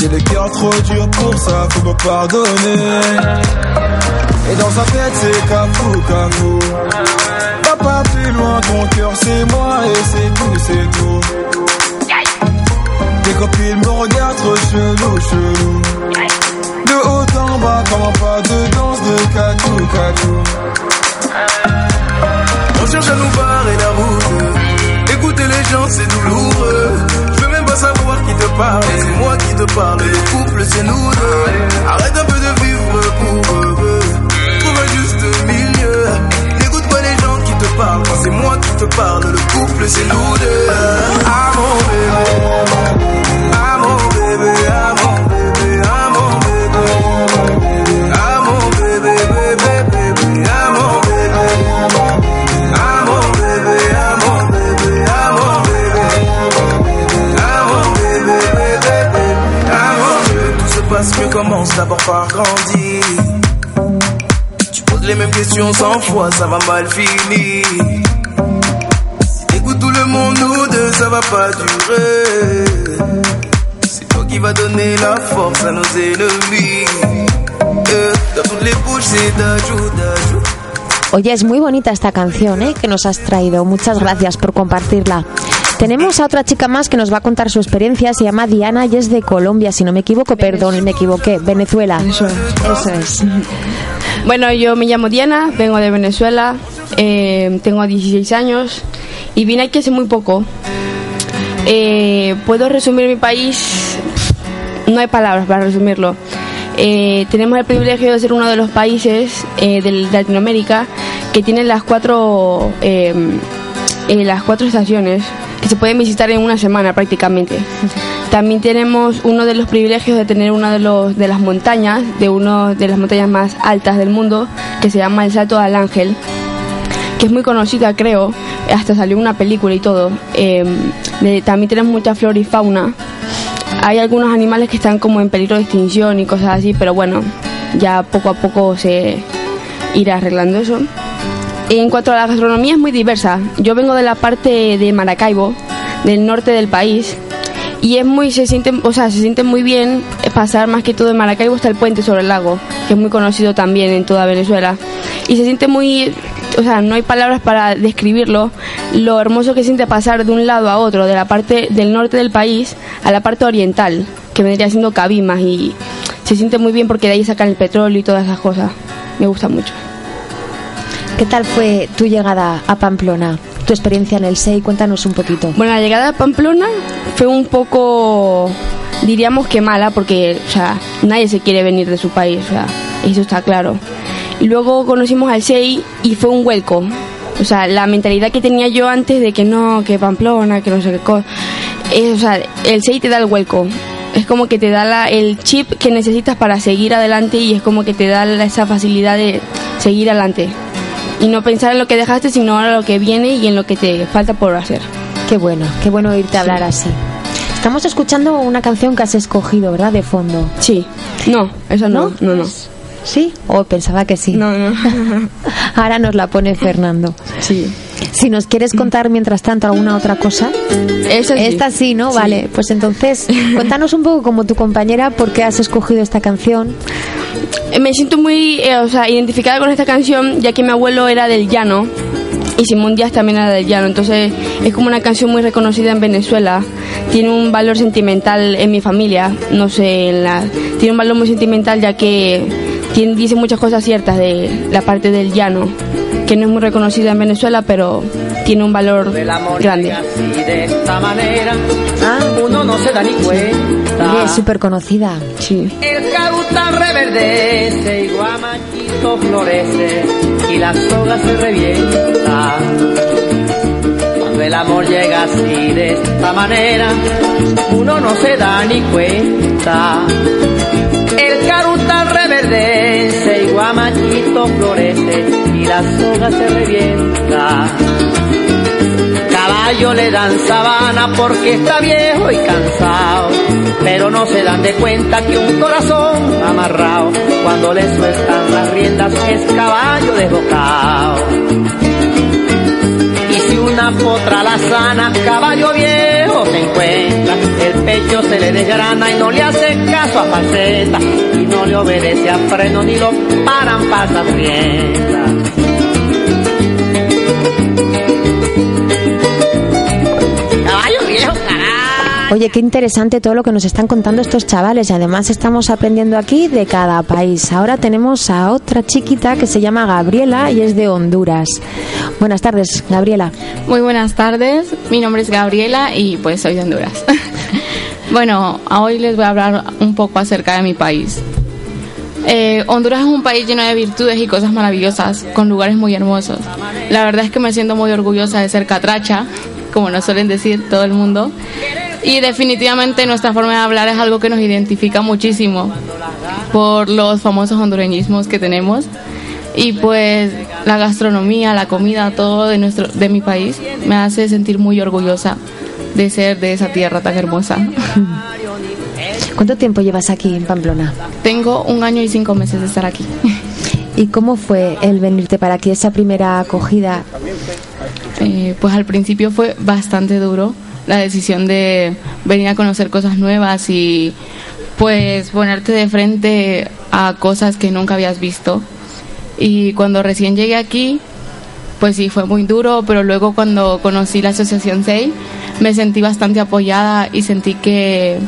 J'ai le cœur trop dur pour ça, faut me pardonner. Et dans sa tête c'est cafou, cafou. Va pas plus loin, ton cœur c'est moi et c'est tout, c'est tout. Tes copines me regardent trop chelou, chelou. De haut en bas, comment pas de danse de cacou, cacou. On cherche à nous barrer la route. Écouter les gens, c'est douloureux. Pas savoir qui te parle. C'est moi qui te parle. Le couple, c'est nous deux. Arrête un peu de vivre pour eux. Trouve un juste milieu. N'écoute pas les gens qui te parlent. C'est moi qui te parle, le couple, c'est nous deux. Ah mon bébé. Ah mon bébé. Ah passe mieux, commence d'abord par grandir. Tu poses les mêmes questions cent fois, ça va mal finir. Si t'écoutes tout le monde, nous deux, ça va pas durer. C'est toi qui vas donner la force à nos ennemis. Euh, toutes les bouches, c'est. Oye, es muy bonita esta canción ¿eh? que nos has traído. Muchas gracias por compartirla. Tenemos a otra chica más que nos va a contar su experiencia. Se llama Diana y es de Colombia, si no me equivoco. Perdón, me equivoqué. Venezuela. Eso es. Bueno, yo me llamo Diana, vengo de Venezuela, eh, tengo 16 años y vine aquí hace muy poco. Eh, Puedo resumir mi país, no hay palabras para resumirlo. Eh, tenemos el privilegio de ser uno de los países eh, de Latinoamérica que tienen las cuatro, eh, eh, las cuatro estaciones que se pueden visitar en una semana prácticamente. También tenemos uno de los privilegios de tener una de, los, de las montañas, de una de las montañas más altas del mundo, que se llama el Salto del Ángel, que es muy conocida creo, hasta salió una película y todo. Eh, de- también tenemos mucha flora y fauna. Hay algunos animales que están como en peligro de extinción y cosas así, pero bueno, ya poco a poco se irá arreglando eso. En cuanto a la gastronomía es muy diversa. Yo vengo de la parte de Maracaibo, del norte del país, y es muy se siente, o sea, se siente muy bien pasar más que todo en Maracaibo hasta el puente sobre el lago, que es muy conocido también en toda Venezuela. Y se siente muy, o sea, no hay palabras para describirlo, lo hermoso que siente pasar de un lado a otro, de la parte del norte del país a la parte oriental, que vendría siendo Cabimas y se siente muy bien porque de ahí sacan el petróleo y todas esas cosas. Me gusta mucho. ¿Qué tal fue tu llegada a Pamplona? Tu experiencia en el SEI, cuéntanos un poquito. Bueno, la llegada a Pamplona fue un poco, diríamos que mala, porque, o sea, nadie se quiere venir de su país, o sea, eso está claro. Y luego conocimos al SEI y fue un welcome. O sea, la mentalidad que tenía yo antes de que no, que Pamplona, que no sé qué cosa. es, o sea, el SEI te da el welcome. Es como que te da la- el chip que necesitas para seguir adelante y es como que te da la- esa facilidad de seguir adelante. Y no pensar en lo que dejaste, sino en lo que viene y en lo que te falta por hacer. Qué bueno, qué bueno oírte hablar así. Estamos escuchando una canción que has escogido, ¿verdad? De fondo. Sí. No, eso no, no, no. ¿Sí? O pensaba que sí. No, no. Ahora nos la pone Fernando. Sí. Si nos quieres contar mientras tanto alguna otra cosa. Esa sí. Esta sí, ¿no? Sí. Vale, pues entonces cuéntanos un poco como tu compañera por qué has escogido esta canción. Me siento muy eh, o sea, identificada con esta canción, ya que mi abuelo era del llano y Simón Díaz también era del llano. Entonces es como una canción muy reconocida en Venezuela. Tiene un valor sentimental en mi familia. No sé, en la, tiene un valor muy sentimental ya que tiene, dice muchas cosas ciertas de la parte del llano, que no es muy reconocida en Venezuela, pero tiene un valor grande. Y de esta manera uno no se da ni cuenta. Es súper conocida. Sí. El caruta reverdece y guamachito florece y la soga se revienta. Cuando el amor llega así de esta manera, uno no se da ni cuenta. El caruta reverdece y guamachito florece y la soga se revienta. Caballo le dan sabana porque está viejo y cansado, pero no se dan de cuenta que un corazón amarrado, cuando le sueltan las riendas es caballo desbocado. Y si una potra la sana, caballo se encuentra, el pecho se le desgrana y no le hace caso a faceta, y no le obedece a freno ni lo paran pasas riendas. Oye, qué interesante todo lo que nos están contando estos chavales y además estamos aprendiendo aquí de cada país. Ahora tenemos a otra chiquita que se llama Gabriela y es de Honduras. Buenas tardes, Gabriela. Muy buenas tardes, mi nombre es Gabriela y pues soy de Honduras. bueno, hoy les voy a hablar un poco acerca de mi país. Eh, Honduras es un país lleno de virtudes y cosas maravillosas, con lugares muy hermosos. La verdad es que me siento muy orgullosa de ser catracha, como nos suelen decir todo el mundo. Y definitivamente nuestra forma de hablar es algo que nos identifica muchísimo por los famosos hondureñismos que tenemos. Y pues la gastronomía, la comida, todo de, nuestro, de mi país me hace sentir muy orgullosa de ser de esa tierra tan hermosa. ¿Cuánto tiempo llevas aquí en Pamplona? Tengo un año y cinco meses de estar aquí. ¿Y cómo fue el venirte para aquí, esa primera acogida? Eh, pues al principio fue bastante duro la decisión de venir a conocer cosas nuevas y pues ponerte de frente a cosas que nunca habías visto. Y cuando recién llegué aquí, pues sí, fue muy duro, pero luego cuando conocí la Asociación SEI, me sentí bastante apoyada y sentí que,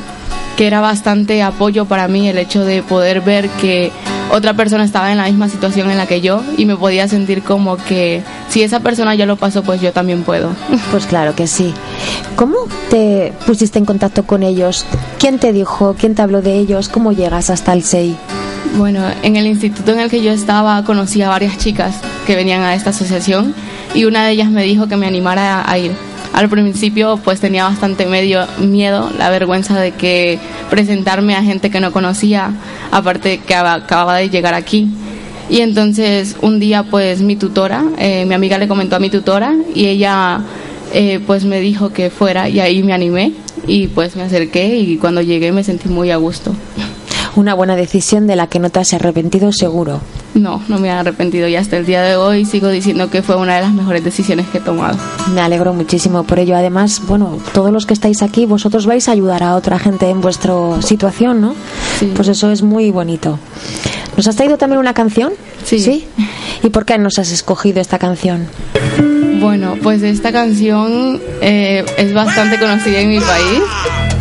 que era bastante apoyo para mí el hecho de poder ver que otra persona estaba en la misma situación en la que yo y me podía sentir como que si esa persona ya lo pasó, pues yo también puedo. Pues claro que sí. ¿Cómo te pusiste en contacto con ellos? ¿Quién te dijo? ¿Quién te habló de ellos? ¿Cómo llegas hasta el SEI? Bueno, en el instituto en el que yo estaba conocí a varias chicas que venían a esta asociación y una de ellas me dijo que me animara a, a ir. Al principio pues tenía bastante medio miedo, la vergüenza de que presentarme a gente que no conocía, aparte que aba- acababa de llegar aquí. Y entonces un día pues mi tutora, eh, mi amiga le comentó a mi tutora y ella eh, pues me dijo que fuera y ahí me animé y pues me acerqué y cuando llegué me sentí muy a gusto. Una buena decisión de la que no te has arrepentido seguro. No, no me he arrepentido y hasta el día de hoy sigo diciendo que fue una de las mejores decisiones que he tomado. Me alegro muchísimo por ello. Además, bueno, todos los que estáis aquí, vosotros vais a ayudar a otra gente en vuestra situación, ¿no? Pues eso es muy bonito. ¿Nos has traído también una canción? Sí. ¿Y por qué nos has escogido esta canción? Bueno, pues esta canción eh, es bastante conocida en mi país,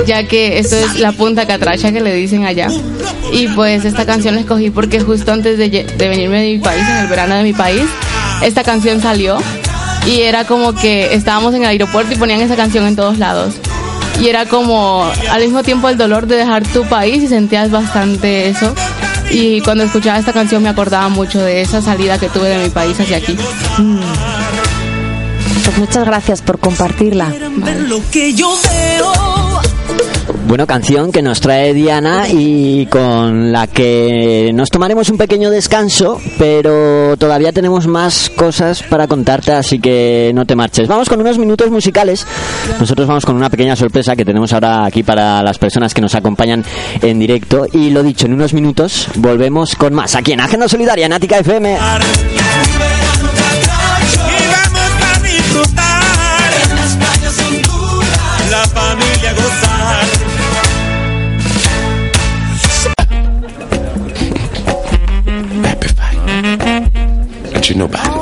ya que esto es la punta catracha que le dicen allá. Y pues esta canción la escogí porque justo antes de, venirme de mi país, en el verano de mi país, esta canción salió y era como que estábamos en el aeropuerto y ponían esa canción en todos lados. Y era como al mismo tiempo el dolor de dejar tu país y sentías bastante eso. Y cuando escuchaba esta canción me acordaba mucho de esa salida que tuve de mi país hacia aquí. Pues muchas gracias por compartirla. Lo que yo veo. Bueno, canción que nos trae Diana y con la que nos tomaremos un pequeño descanso, pero todavía tenemos más cosas para contarte, así que no te marches. Vamos con unos minutos musicales. Nosotros vamos con una pequeña sorpresa que tenemos ahora aquí para las personas que nos acompañan en directo. Y lo dicho, en unos minutos volvemos con más aquí en Agenda Solidaria, en Ática FM. You know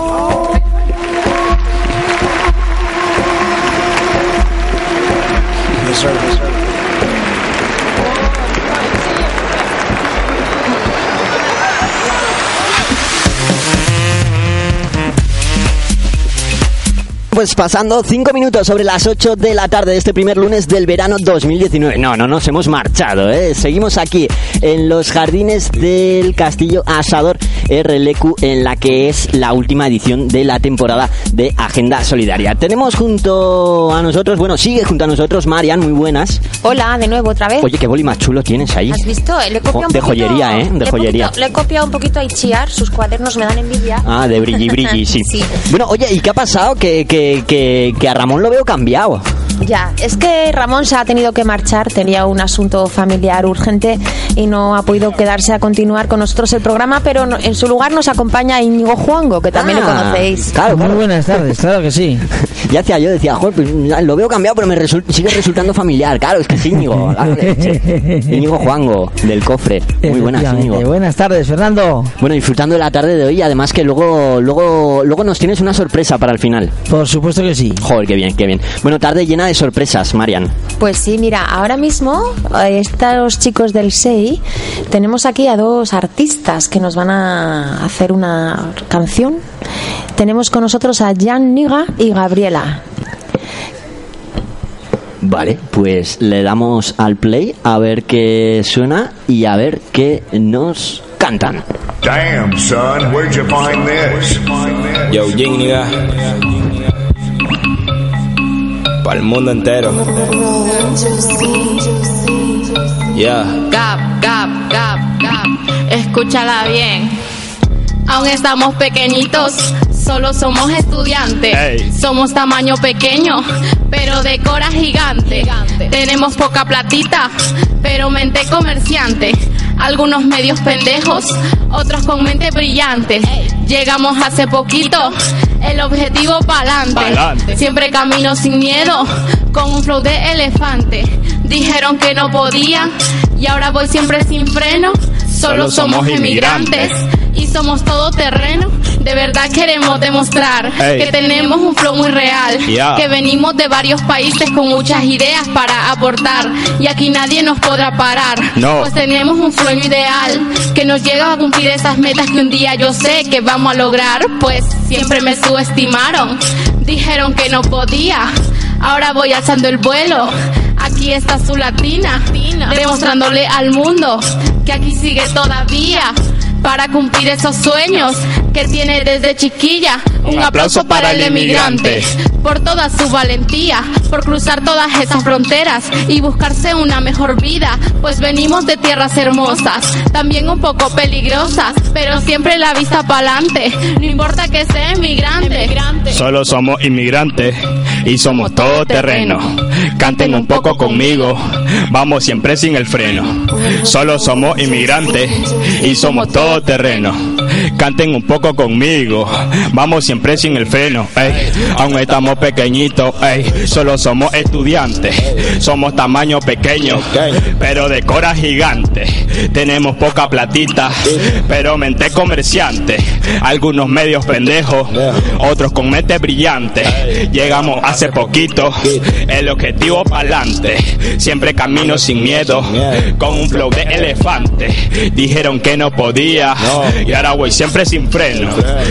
pues pasando cinco minutos sobre las 8 de la tarde de este primer lunes del verano 2019. No, no nos hemos marchado, ¿eh? Seguimos aquí en los jardines del Castillo Asador RLQ en la que es la última edición de la temporada de Agenda Solidaria. Tenemos junto a nosotros, bueno, sigue junto a nosotros Marian, muy buenas. Hola, de nuevo otra vez. Oye, qué boli más chulo tienes ahí. ¿Has visto? Le he copiado Jo, un de poquito- joyería, ¿eh? De le joyería. poquito- le he copiado un poquito a Itziar, sus cuadernos me dan envidia. Ah, de brilli brilli, sí. Sí. Bueno, oye, ¿y qué ha pasado? Que, que, que, que a Ramón lo veo cambiado. Ya, es que Ramón se ha tenido que marchar, tenía un asunto familiar urgente y no ha podido quedarse a continuar con nosotros el programa, pero en su lugar nos acompaña Íñigo Juango, que también le Ah, conocéis. Claro, Muy buenas tardes, claro que sí. Ya hacía yo, decía, joder, pues, lo veo cambiado, pero me resul- sigue resultando familiar. Claro, es que es Íñigo. Íñigo Juango, del cofre. Muy buenas. Íñigo. Buenas tardes, Fernando. Bueno, disfrutando de la tarde de hoy, además que luego, luego, luego nos tienes una sorpresa para el final. Por supuesto que sí. Joder, qué bien, qué bien. Bueno, tarde llena de sorpresas, Marian. Pues sí, mira, ahora mismo eh, estos chicos del SEI tenemos aquí a dos artistas que nos van a hacer una canción. Tenemos con nosotros a Jan Niga y Gabriela. Vale, pues le damos al play a ver qué suena y a ver qué nos cantan. Damn, son, where'd you find this? Yo, Jing, nigga. Para el mundo entero. Yeah. Gap, gap, gap, gap. Escúchala bien. Aún estamos pequeñitos, solo somos estudiantes. Somos tamaño pequeño, pero de cora gigante. Tenemos poca platita, pero mente comerciante. Algunos medios pendejos, otros con mente brillante. Llegamos hace poquito, el objetivo pa'lante. Siempre camino sin miedo, con un flow de elefante. Dijeron que no podía, y ahora voy siempre sin freno. Solo, Solo somos somos inmigrantes y somos todoterreno. De verdad queremos demostrar que tenemos un flow muy real. Que venimos de varios países con muchas ideas para aportar. Y aquí nadie nos podrá parar. No. Pues tenemos un sueño ideal que nos lleva a cumplir esas metas que un día yo sé que vamos a lograr. Pues siempre me subestimaron. Dijeron que no podía. Ahora voy alzando el vuelo. Aquí está su latina, demostrándole al mundo que aquí sigue todavía para cumplir esos sueños que tiene desde chiquilla. Un, aplauso para el emigrante por toda su valentía, por cruzar todas esas fronteras y buscarse una mejor vida, pues venimos de tierras hermosas, también un poco peligrosas, pero siempre la vista pa'lante, no importa que sea emigrante. Solo somos inmigrantes y somos todoterreno. Canten un poco conmigo, vamos siempre sin el freno. Solo somos inmigrantes y somos todoterreno. Canten un poco conmigo, vamos siempre sin el freno. Aún estamos pequeñitos, solo somos estudiantes. Somos tamaño pequeño, pero de cora gigante. Tenemos poca platita, pero mente comerciante. Algunos medios pendejos, otros con mente brillante. Llegamos hace poquito, el objetivo pa'lante. Siempre camino sin miedo, con un flow de elefante. Dijeron que no podía, y ahora voy siempre sin freno.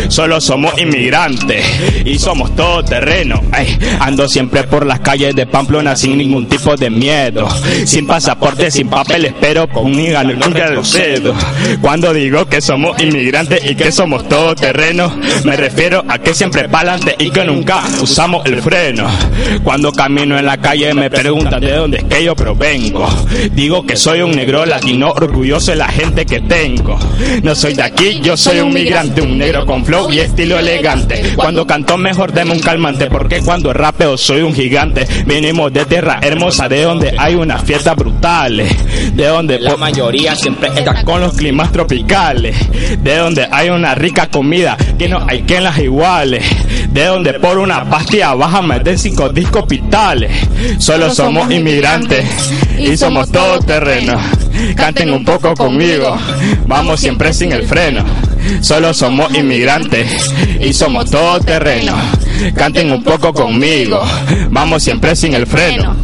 Solo somos inmigrantes y somos todoterreno. Ay, ando siempre por las calles de Pamplona sin ningún tipo de miedo. Sin pasaporte, sin papeles, pero con un hígado nunca cedo. Cuando digo que somos inmigrantes y que somos todoterreno, me refiero a que siempre pa'lante y que nunca usamos el freno. Cuando camino en la calle me preguntan de dónde es que yo provengo. Digo que soy un negro latino orgulloso de la gente que tengo. No soy de aquí, yo soy un migrante, un negro con flow y estilo elegante. Cuando canto mejor deme un calmante, porque cuando rapeo soy un gigante. Venimos de tierra hermosa, de donde hay unas fiestas brutales, de donde la mayoría siempre está con los climas tropicales, de donde hay una rica comida que no hay quien las iguales, de donde por una pastilla vas a meter cinco discos pitales. Solo somos inmigrantes y somos todoterrenos. Canten un poco conmigo, vamos siempre sin el freno. Solo somos inmigrantes y somos todoterrenos. Canten un poco conmigo, vamos siempre sin el freno.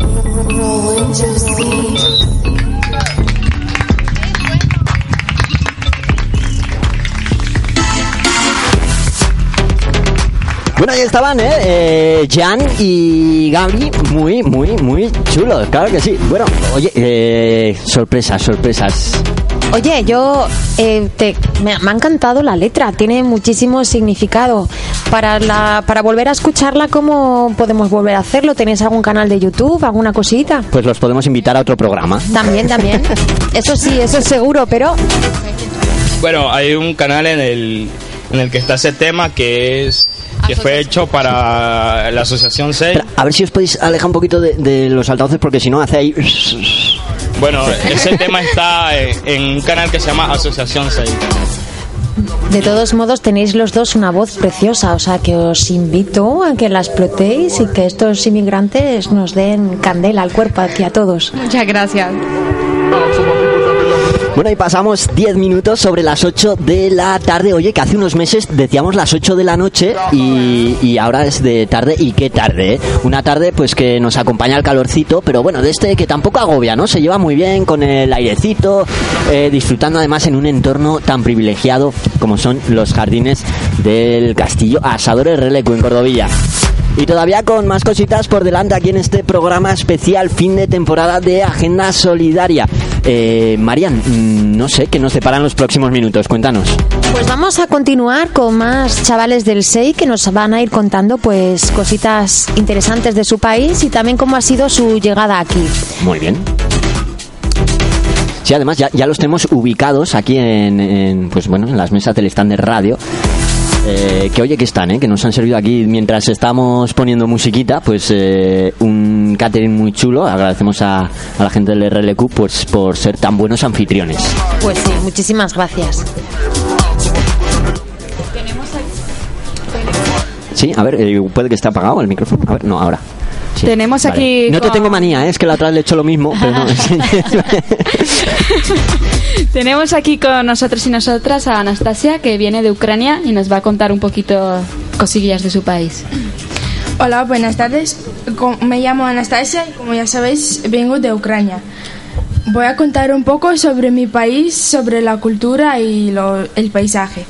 Bueno, ahí estaban, ¿eh? eh Jan y Gaby, muy, muy, muy chulos, claro que sí. Bueno, oye, eh, sorpresas, sorpresas. Oye, yo eh, te- me, me ha encantado la letra, tiene muchísimo significado. Para la, para volver a escucharla, ¿cómo podemos volver a hacerlo? ¿Tenéis algún canal de YouTube, alguna cosita? Pues los podemos invitar a otro programa. También, también. Eso sí, eso es seguro, pero Bueno, hay un canal en el, en el que está ese tema que es que fue hecho para la asociación 6. A ver si os podéis alejar un poquito de, de los altavoces porque si no hace ahí... Bueno, ese tema está en, en un canal que se llama Asociación 6. de todos modos tenéis los dos una voz preciosa, o sea que os invito a que la explotéis y que estos inmigrantes nos den candela al cuerpo aquí a todos. Muchas gracias. Bueno, y pasamos 10 minutos sobre las 8 de la tarde. Oye, que hace unos meses decíamos las 8 de la noche y, y ahora es de tarde. ¿Y qué tarde? eh? Una tarde pues que nos acompaña el calorcito, pero bueno, de este que tampoco agobia, ¿no? Se lleva muy bien con el airecito, eh, disfrutando además en un entorno tan privilegiado como son los jardines del Castillo Asadores Relecu en Cordovilla. Y todavía con más cositas por delante aquí en este programa especial fin de temporada de Agenda Solidaria. Eh, Marian, no sé, ¿qué nos deparan los próximos minutos? Cuéntanos. Pues vamos a continuar con más chavales del SEI que nos van a ir contando pues cositas interesantes de su país y también cómo ha sido su llegada aquí. Muy bien. Sí, además ya, ya los tenemos ubicados aquí en, en, pues bueno, en las mesas del stand de radio. Eh, que oye que están, ¿eh? que nos han servido aquí mientras estamos poniendo musiquita, pues eh, un catering muy chulo. Agradecemos a, a la gente del RLQ pues, por ser tan buenos anfitriones. Pues sí, muchísimas gracias. Sí, a ver, eh, puede que esté apagado el micrófono. A ver, no, ahora. Sí, Tenemos vale. aquí No te tengo manía, ¿eh? es que la otra vez le he hecho lo mismo, pero no. Tenemos aquí con nosotros y nosotras a Anastasia, que viene de Ucrania y nos va a contar un poquito cosillas de su país. Hola, buenas tardes. Me llamo Anastasia y como ya sabéis vengo de Ucrania. Voy a contar un poco sobre mi país, sobre la cultura y lo- el paisaje.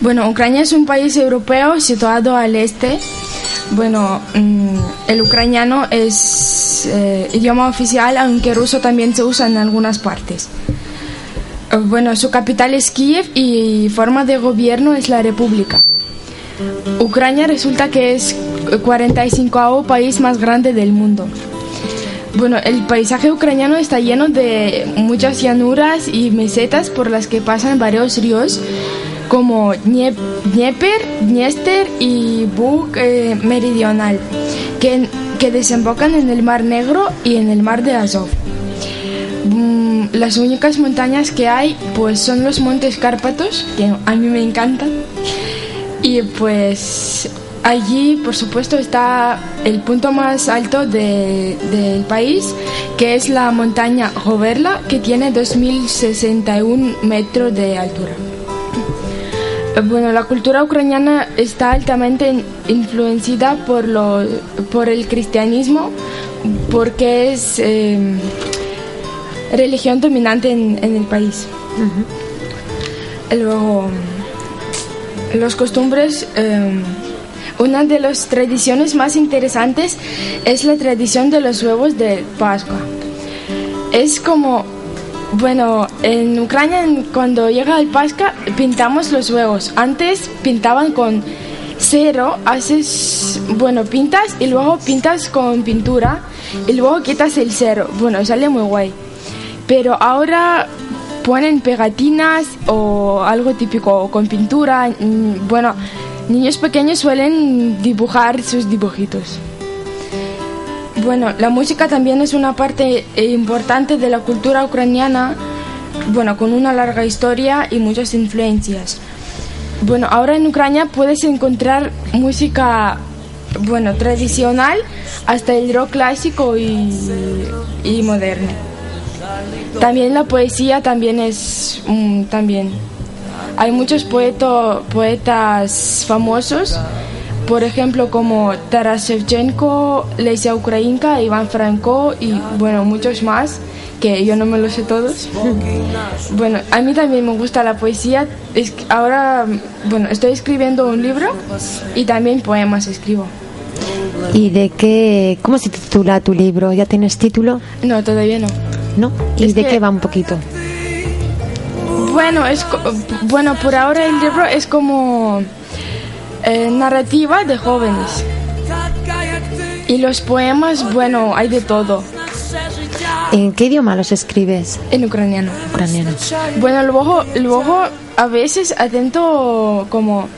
Bueno, Ucrania es un país europeo situado al este. Bueno, mm, el ucraniano es eh, idioma oficial, aunque ruso también se usa en algunas partes. Bueno, su capital es Kiev y forma de gobierno es la República. Ucrania resulta que es 45 país más grande del mundo. Bueno, el paisaje ucraniano está lleno de muchas llanuras y mesetas por las que pasan varios ríos como Dnie- Dnieper, Dniester y Bug eh, Meridional, que, que desembocan en el Mar Negro y en el Mar de Azov. Mm, las únicas montañas que hay pues son los montes Cárpatos, que a mí me encantan. Y pues allí, por supuesto, está el punto más alto de- del país, que es la montaña Goverla, que tiene 2.061 metros de altura. Eh, Bueno, la cultura ucraniana está altamente in- influenciada por, lo, por el cristianismo, porque es eh, religión dominante en, en el país. Luego, los costumbres, eh, una de las tradiciones más interesantes es la tradición de los huevos de Pascua. Es como, bueno, en Ucrania cuando llega el Pascua pintamos los huevos. Antes pintaban con cero, haces, bueno, pintas y luego pintas con pintura y luego quitas el cero. Bueno, sale muy guay. Pero ahora ponen pegatinas o algo típico con pintura. mm, Bueno, niños pequeños suelen dibujar sus dibujitos. Bueno, la música también es una parte eh, importante de la cultura ucraniana, bueno, con una larga historia y muchas influencias. Bueno, ahora en Ucrania puedes encontrar música, bueno, tradicional hasta el rock clásico y, y moderno. También la poesía también es mm, también hay muchos poetas famosos por ejemplo, como Taras Shevchenko, Lesia Ukrainka, Iván Franco y, bueno, muchos más, que yo no me los sé todos. Bueno, a mí también me gusta la poesía. Es que ahora, bueno, estoy escribiendo un libro y también poemas escribo. ¿Y de qué, cómo se titula tu libro? ¿Ya tienes título? No, todavía no. ¿No? ¿Y Es de que- qué va un poquito? Bueno, es bueno, por ahora el libro es como eh, narrativa de jóvenes. Y los poemas, bueno, hay de todo. ¿En qué idioma los escribes? En ucraniano. Ucraniano. Bueno, luego, luego a veces atento como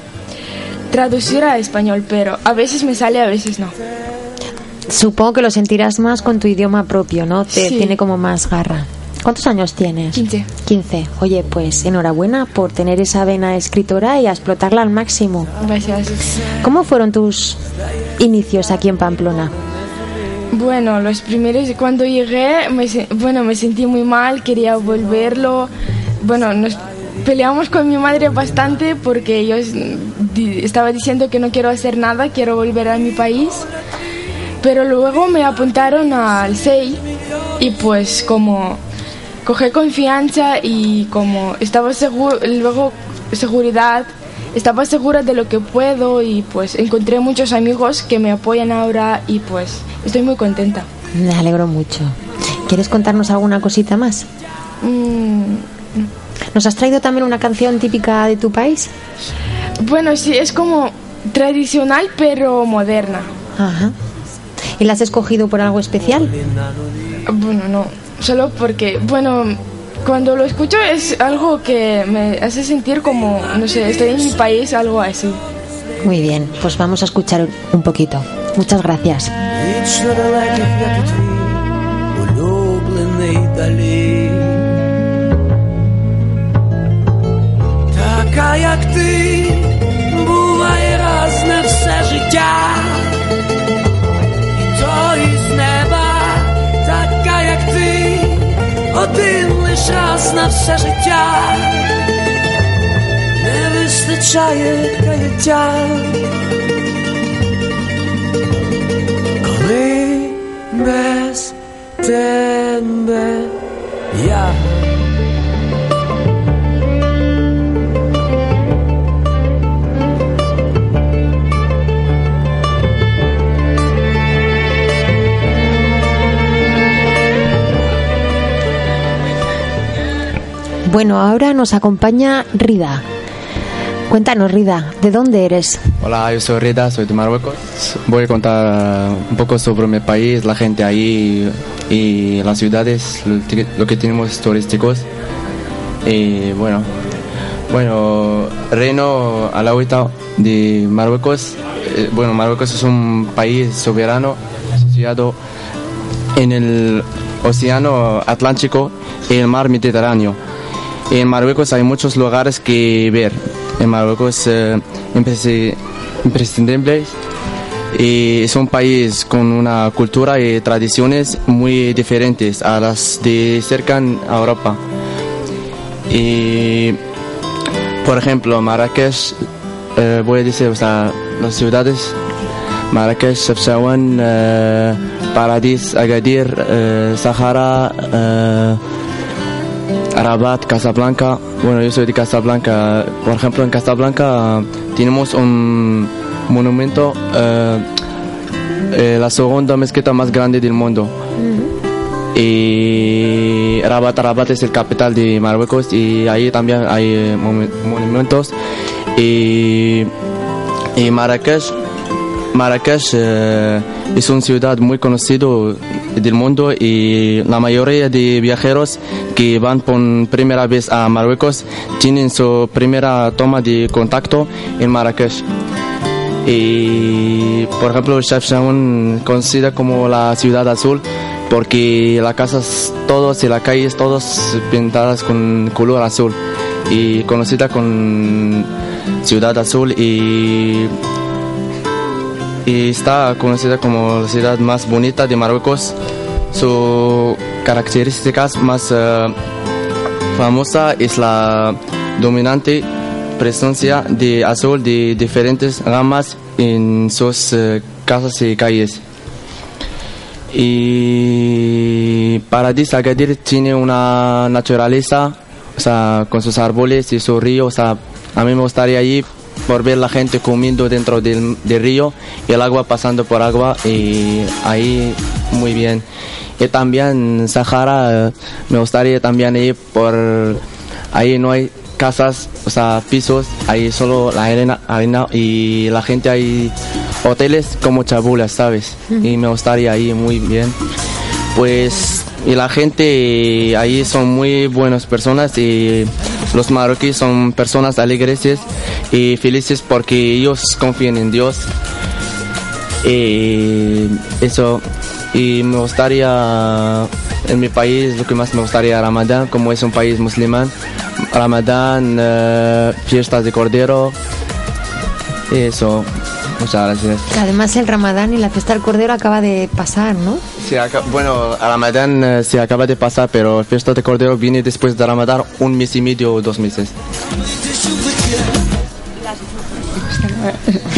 traducir a español, pero a veces me sale, a veces no. Supongo que lo sentirás más con tu idioma propio, ¿no? Te Sí. tiene como más garra. ¿Cuántos años tienes? 15. 15. Oye, pues enhorabuena por tener esa vena escritora y a explotarla al máximo. Gracias. ¿Cómo fueron tus inicios aquí en Pamplona? Bueno, los primeros, cuando llegué, me, bueno, me sentí muy mal, quería volverlo. Bueno, nos peleamos con mi madre bastante porque yo estaba diciendo que no quiero hacer nada, quiero volver a mi país. Pero luego me apuntaron al SEI y pues como cogí confianza y como estaba seguro, luego seguridad, estaba segura de lo que puedo y pues encontré muchos amigos que me apoyan ahora y pues estoy muy contenta. Me alegro mucho. ¿Quieres contarnos alguna cosita más? Mm, ¿Nos has traído también una canción típica de tu país? bueno, sí, es como tradicional pero moderna. Ajá. ¿Y la has escogido por algo especial? Bueno, no, solo porque, bueno, cuando lo escucho es algo que me hace sentir como, no sé, estoy en mi país, algo así. Muy bien, pues vamos a escuchar un poquito. Muchas gracias. Вічно далеких, як і твій улюблений далі. Така, як ти, Один лиш раз на все життя. Не вистачає каяття. коли без тебе я. Bueno, ahora nos acompaña Rida. Cuéntanos, Rida, ¿de dónde eres? Hola, yo soy Rida, soy de Marruecos. Voy a contar un poco sobre mi país, la gente ahí y las ciudades, lo, que tenemos turísticos. Y bueno, bueno, Reino Alawita de Marruecos. eh, Bueno, Marruecos es un país soberano asociado en el Océano Atlántico y el Mar Mediterráneo. En Marruecos hay muchos lugares que ver. En Marruecos eh, imprescindibles y es un país con una cultura y tradiciones muy diferentes a las de cerca en Europa. Y por ejemplo, Marrakech, eh, voy a decir, o sea, las ciudades, Marrakech, Chefchaouen, eh, Paradis, Agadir, eh, Sahara, eh, Rabat, Casablanca. Bueno, yo soy de Casablanca. Por ejemplo, en Casablanca eh, tenemos un monumento, eh, eh, la segunda mezquita más grande del mundo. Y Rabat, Rabat es el capital de Marruecos y ahí también hay eh, monumentos. Y, y Marrakech, Marrakech eh, es una ciudad muy conocida del mundo y la mayoría de viajeros que van por primera vez a Marruecos tienen su primera toma de contacto en Marrakech. Y por ejemplo, Chefchaouen conocida como la ciudad azul porque las casas todas y las calles todas pintadas con color azul y conocida con ciudad azul y y está conocida como la ciudad más bonita de Marruecos. Su características más eh, famosa es la dominante presencia de azul de diferentes ramas en sus eh, casas y calles. Y Paradis Agadir tiene una naturaleza, o sea, con sus árboles y su río, o sea, a mí me gustaría ir por ver la gente comiendo dentro del río y el agua pasando por agua y ahí muy bien. Y también Sahara, me gustaría también ir por ahí no hay casas, o sea, pisos, hay solo la arena, arena y la gente hay hoteles como chabulas, ¿sabes? Y me gustaría ir muy bien. Pues y la gente ahí son muy buenas personas y los marroquíes son personas alegres y felices porque ellos confían en Dios. Y eso, y me gustaría, en mi país, lo que más me gustaría Ramadán, como es un país musulmán, Ramadán, eh, fiestas de Cordero, eso, muchas gracias. Además, el Ramadán y la fiesta del Cordero acaba de pasar, ¿no? Sí, aca- bueno, Ramadán eh, se acaba de pasar, pero la fiesta de Cordero viene después de Ramadán un mes y medio o dos meses.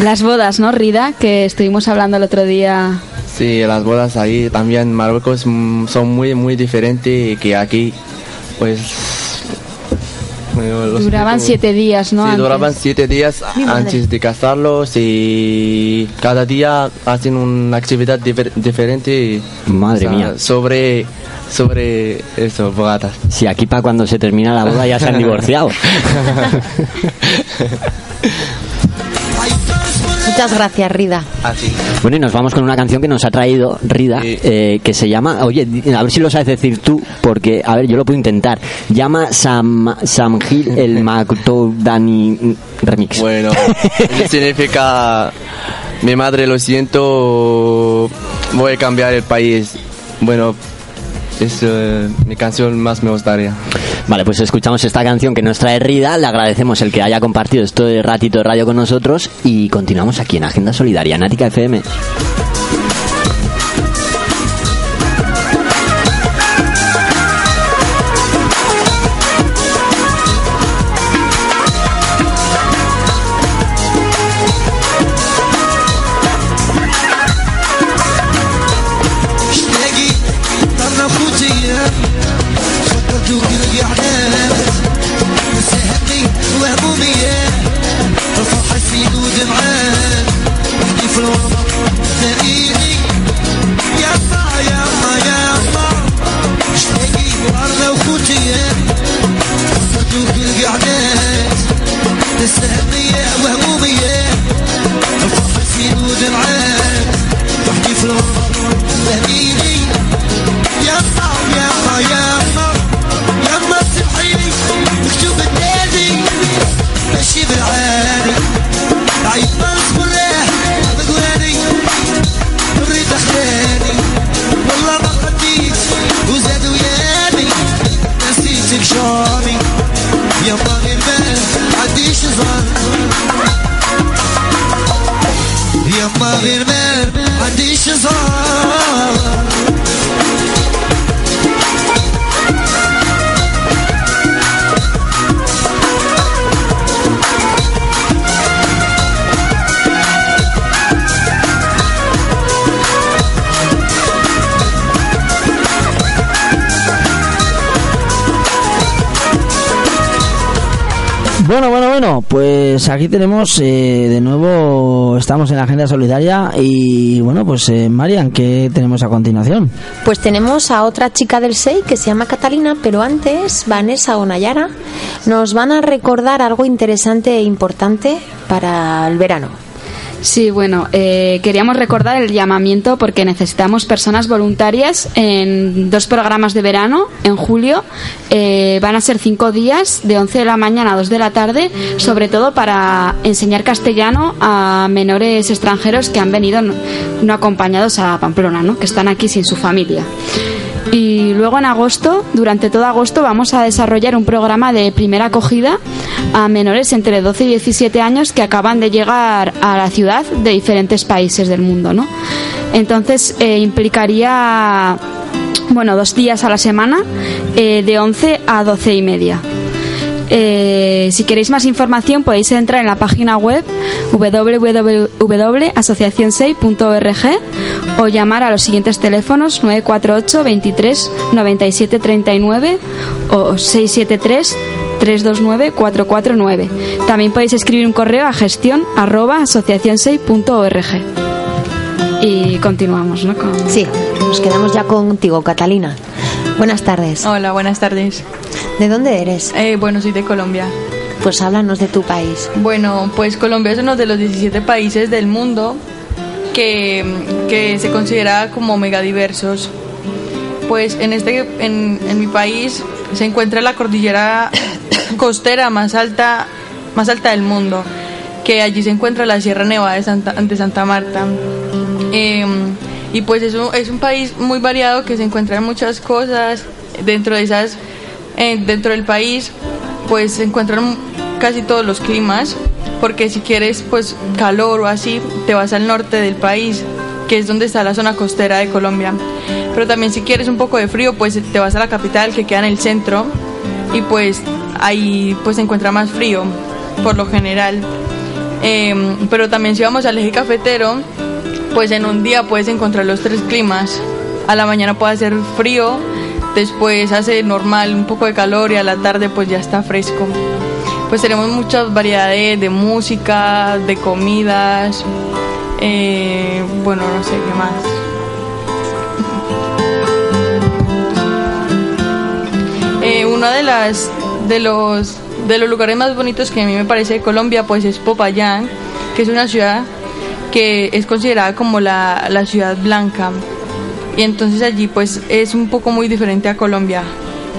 Las bodas, ¿no, Rida? Que estuvimos hablando el otro día. Sí, las bodas ahí también en Marruecos mm, son muy, muy diferentes que aquí, pues... los Duraban siete días, ¿no? Sí, Antes. duraban siete días antes de casarlos y cada día hacen una actividad difer- diferente. Madre mía. Sobre, sobre eso, bogatas. Si aquí para cuando se termina la boda ya se han divorciado. Muchas gracias, Rida. Bueno, y nos vamos con una canción que nos ha traído Rida, eh, que se llama, oye, a ver si lo sabes decir tú, porque, a ver, yo lo puedo intentar. Llama Sam, Samgil el Magdani Remix. Bueno, significa, mi madre, lo siento, voy a cambiar el país. Bueno, es eh, mi canción más me gustaría. Vale, pues escuchamos esta canción que nos trae Rida, le agradecemos el que haya compartido este ratito de radio con nosotros y continuamos aquí en Agenda Solidaria, Nática FM. فكرت وكل قعدان aquí tenemos eh, de nuevo, estamos en la agenda solidaria y bueno, pues eh, Marian, ¿qué tenemos a continuación? Pues tenemos a otra chica del SEI que se llama Catalina, pero antes Vanessa o Nayara nos van a recordar algo interesante e importante para el verano. Sí, bueno, eh, queríamos recordar el llamamiento porque necesitamos personas voluntarias en dos programas de verano en julio. Eh, van a ser cinco días de 11 de la mañana a 2 de la tarde, sobre todo para enseñar castellano a menores extranjeros que han venido no, no acompañados a Pamplona, ¿no? que están aquí sin su familia. Y luego en agosto, durante todo agosto, vamos a desarrollar un programa de primera acogida a menores entre 12 y 17 años que acaban de llegar a la ciudad de diferentes países del mundo, ¿no? Entonces eh, implicaría, bueno, dos días a la semana, eh, de 11 a 12 y media. Eh, si queréis más información podéis entrar en la página web www.asociacionsei.org o llamar a los siguientes teléfonos 948 23 97 39 o 673 329 449. También podéis escribir un correo a gestión arroba asociacionsei.org. Y continuamos, ¿no? Con... Sí, nos quedamos ya contigo, Catalina. Buenas tardes. Hola, buenas tardes. ¿De dónde eres? Eh, bueno, soy de Colombia. Pues háblanos de tu país. Bueno, pues Colombia es uno de los 17 países del mundo que, que se considera como megadiversos. Pues en, este, en, en mi país se encuentra la cordillera costera más alta, más alta del mundo, que allí se encuentra la Sierra Nevada de Santa, de Santa Marta. Eh, y pues es un, es un país muy variado que se encuentran muchas cosas dentro de esas, eh, dentro del país, pues se encuentran casi todos los climas, porque si quieres pues calor o así, te vas al norte del país, que es donde está la zona costera de Colombia. Pero también si quieres un poco de frío, pues te vas a la capital que queda en el centro y pues ahí pues se encuentra más frío por lo general. Eh, pero también si vamos al eje cafetero, pues en un día puedes encontrar los tres climas. A la mañana puede hacer frío, después hace normal un poco de calor y a la tarde pues ya está fresco. Pues tenemos muchas variedades de música, de comidas, eh, bueno, no sé qué más. Eh, uno de las de los de los lugares más bonitos que a mí me parece de Colombia pues es Popayán, que es una ciudad que es considerada como la, la ciudad blanca. Y entonces allí pues es un poco muy diferente a Colombia.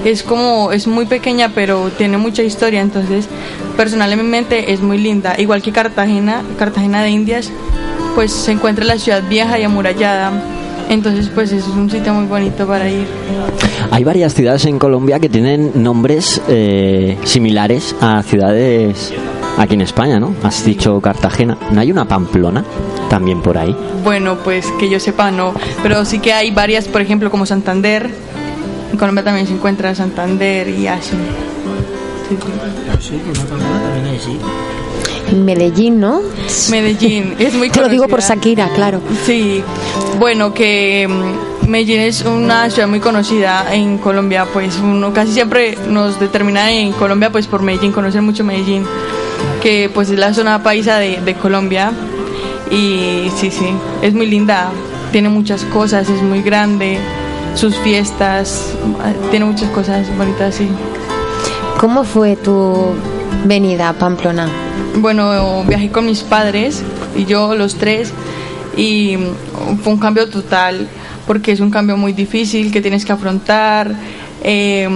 Es como, es muy pequeña pero tiene mucha historia, entonces personalmente es muy linda. Igual que Cartagena, Cartagena de Indias, pues se encuentra la ciudad vieja y amurallada. Entonces pues es un sitio muy bonito para ir. Hay varias ciudades en Colombia que tienen nombres eh, similares a ciudades aquí en España, ¿no? Has dicho Cartagena. ¿No hay una Pamplona también por ahí? Bueno, pues que yo sepa no, pero sí que hay varias, por ejemplo, como Santander. En Colombia también se encuentra Santander y así. Sí, Medellín, ¿no? Medellín, es muy Te lo digo por conocida. Shakira, claro. Sí, bueno, que mm, Medellín es una ciudad muy conocida en Colombia, pues uno casi siempre nos determina en Colombia pues por Medellín, conocer mucho Medellín, que pues es la zona paisa de, de Colombia y sí, sí, es muy linda, tiene muchas cosas, es muy grande, sus fiestas, tiene muchas cosas bonitas, sí. ¿Cómo fue tu venida a Pamplona? Bueno, viajé con mis padres y yo los tres y fue un cambio total porque es un cambio muy difícil que tienes que afrontar. eh,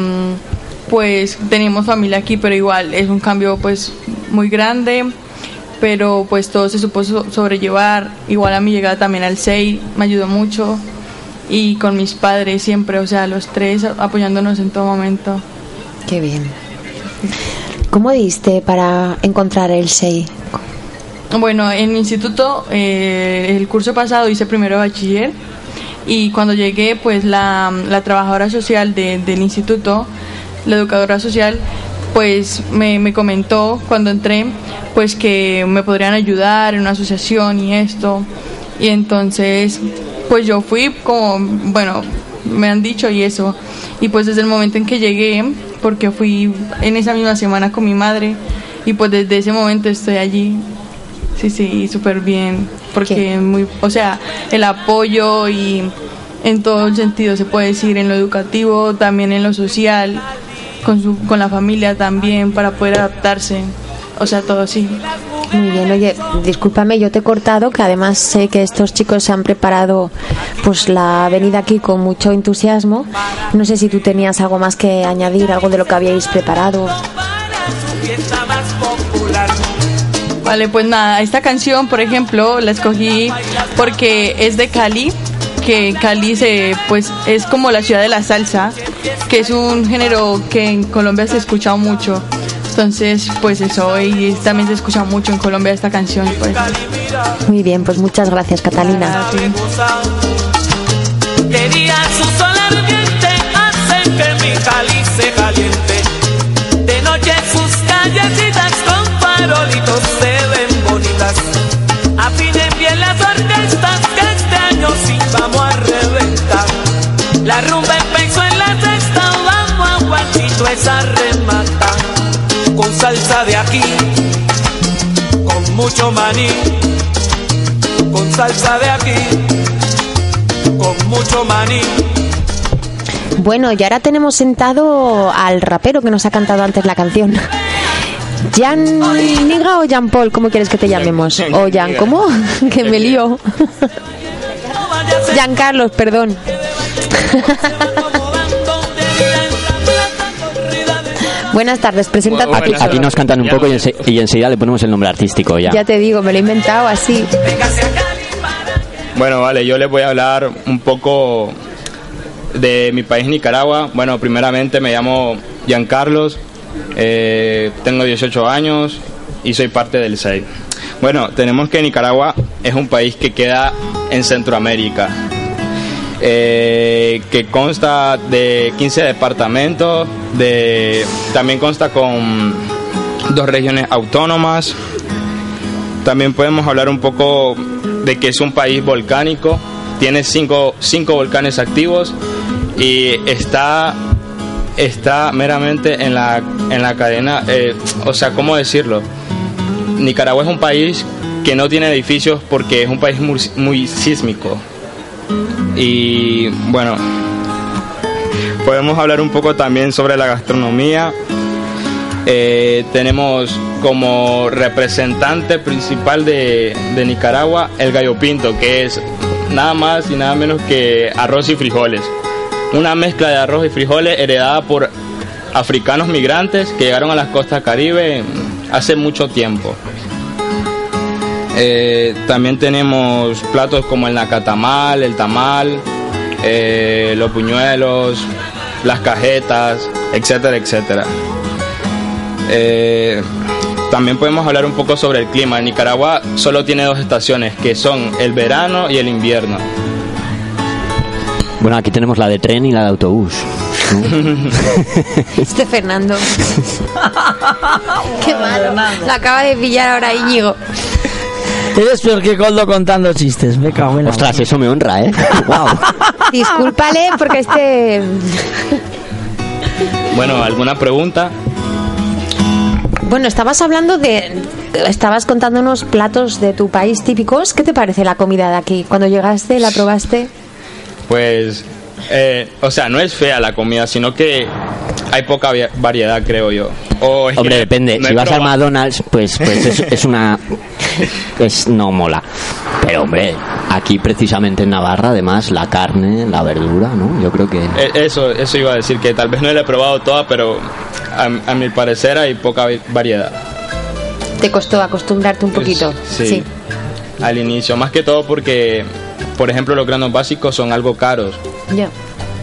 pues tenemos familia aquí, pero igual es un cambio pues muy grande, pero pues todo se supo so- sobrellevar. Igual a mi llegada también al SEI me ayudó mucho y con mis padres siempre, o sea, los tres apoyándonos en todo momento. Qué bien. ¿Cómo diste para encontrar el SEI? Bueno, en mi instituto, eh, el curso pasado hice primero bachiller y cuando llegué, pues la, la trabajadora social de- del instituto, la educadora social, pues me, me comentó cuando entré, pues que me podrían ayudar en una asociación y esto. Y entonces, pues yo fui como, bueno, me han dicho y eso. Y pues desde el momento en que llegué, porque fui en esa misma semana con mi madre, y pues desde ese momento estoy allí. Sí, sí, súper bien, porque muy, o sea, el apoyo y en todo el sentido se puede decir, en lo educativo, también en lo social, con, su, con la familia también, para poder adaptarse, o sea, todo sí. Muy bien, oye, discúlpame, yo te he cortado, que además sé que estos chicos se han preparado pues la venida aquí con mucho entusiasmo. No sé si tú tenías algo más que añadir, algo de lo que habíais preparado. Vale, pues nada, esta canción, por ejemplo, la escogí porque es de Cali, que Cali se, pues, es como la ciudad de la salsa, que es un género que en Colombia se escucha mucho. Entonces, pues eso, y también se escucha mucho en Colombia esta canción. Pues. Muy bien, pues muchas gracias, Catalina. De noche salsa de aquí, con mucho maní, con salsa de aquí, con mucho maní. Bueno, y ahora tenemos sentado al rapero que nos ha cantado antes la canción. Jan Niga o Jan Paul, ¿cómo quieres que te llamemos? O Jan, ¿cómo? que me lío. Jan Carlos, perdón. Buenas tardes, preséntate. Aquí, aquí nos cantan un poco y, ense- y enseguida le ponemos el nombre artístico ya. Ya te digo, me lo he inventado así. Bueno, vale, yo les voy a hablar un poco de mi país, Nicaragua. Bueno, primeramente me llamo Giancarlos, eh, tengo 18 años y soy parte del SEI. Bueno, tenemos que Nicaragua es un país que queda en Centroamérica, eh, que consta de 15 departamentos, de, también consta con dos regiones autónomas. También podemos hablar un poco de que es un país volcánico, tiene cinco, cinco volcanes activos y está, está meramente en la, en la cadena, eh, o sea, ¿cómo decirlo? Nicaragua es un país que no tiene edificios porque es un país muy, muy sísmico. Y bueno, podemos hablar un poco también sobre la gastronomía. Eh, tenemos como representante principal de, de Nicaragua el gallo pinto, que es nada más y nada menos que arroz y frijoles. Una mezcla de arroz y frijoles heredada por africanos migrantes que llegaron a las costas caribe hace mucho tiempo. Eh, también tenemos platos como el nacatamal, el tamal, eh, los puñuelos, las cajetas, etcétera, etcétera. Eh, también podemos hablar un poco sobre el clima. Nicaragua solo tiene dos estaciones, que son el verano y el invierno. Bueno, aquí tenemos la de tren y la de autobús. Este Fernando. Qué malo. Lo acaba de pillar ahora Íñigo. Eres peor que Coldo contando chistes. Me cago en la Ostras, eso me honra, ¿eh? Wow. Discúlpale porque este... Bueno, ¿alguna pregunta? Bueno, estabas hablando de... Estabas contando unos platos de tu país típicos. ¿Qué te parece la comida de aquí? Cuando llegaste, la probaste. Pues, eh, o sea, no es fea la comida, sino que hay poca variedad, creo yo. O es que Hombre, depende. no si vas al. McDonald's, pues, pues es, es una. Es, no mola. Pero, hombre, aquí precisamente en Navarra, además, la carne, la verdura, ¿no? Yo creo que. Eh, Eso, eso iba a decir, que tal vez no la he probado toda, pero a, a mi parecer hay poca variedad. Te costó acostumbrarte un poquito. Sí, Al inicio, más que todo porque, por ejemplo, los granos básicos son algo caros, Ya.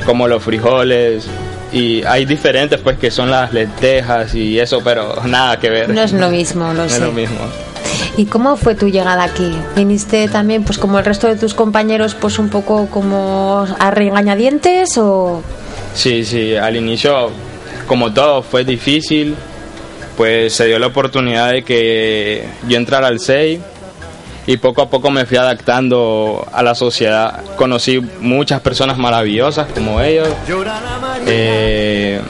como los frijoles. Y hay diferentes, pues, que son las lentejas y eso, pero nada que ver. No es lo mismo, lo No es sé. lo mismo. ¿Y cómo fue tu llegada aquí? ¿Viniste también, pues como el resto de tus compañeros, pues un poco como a regañadientes o...? Sí, sí, al inicio, como todo, fue difícil. Pues se dio la oportunidad de que yo entrara al SEI y poco a poco me fui adaptando a la sociedad. Conocí muchas personas maravillosas como ellos. Eh,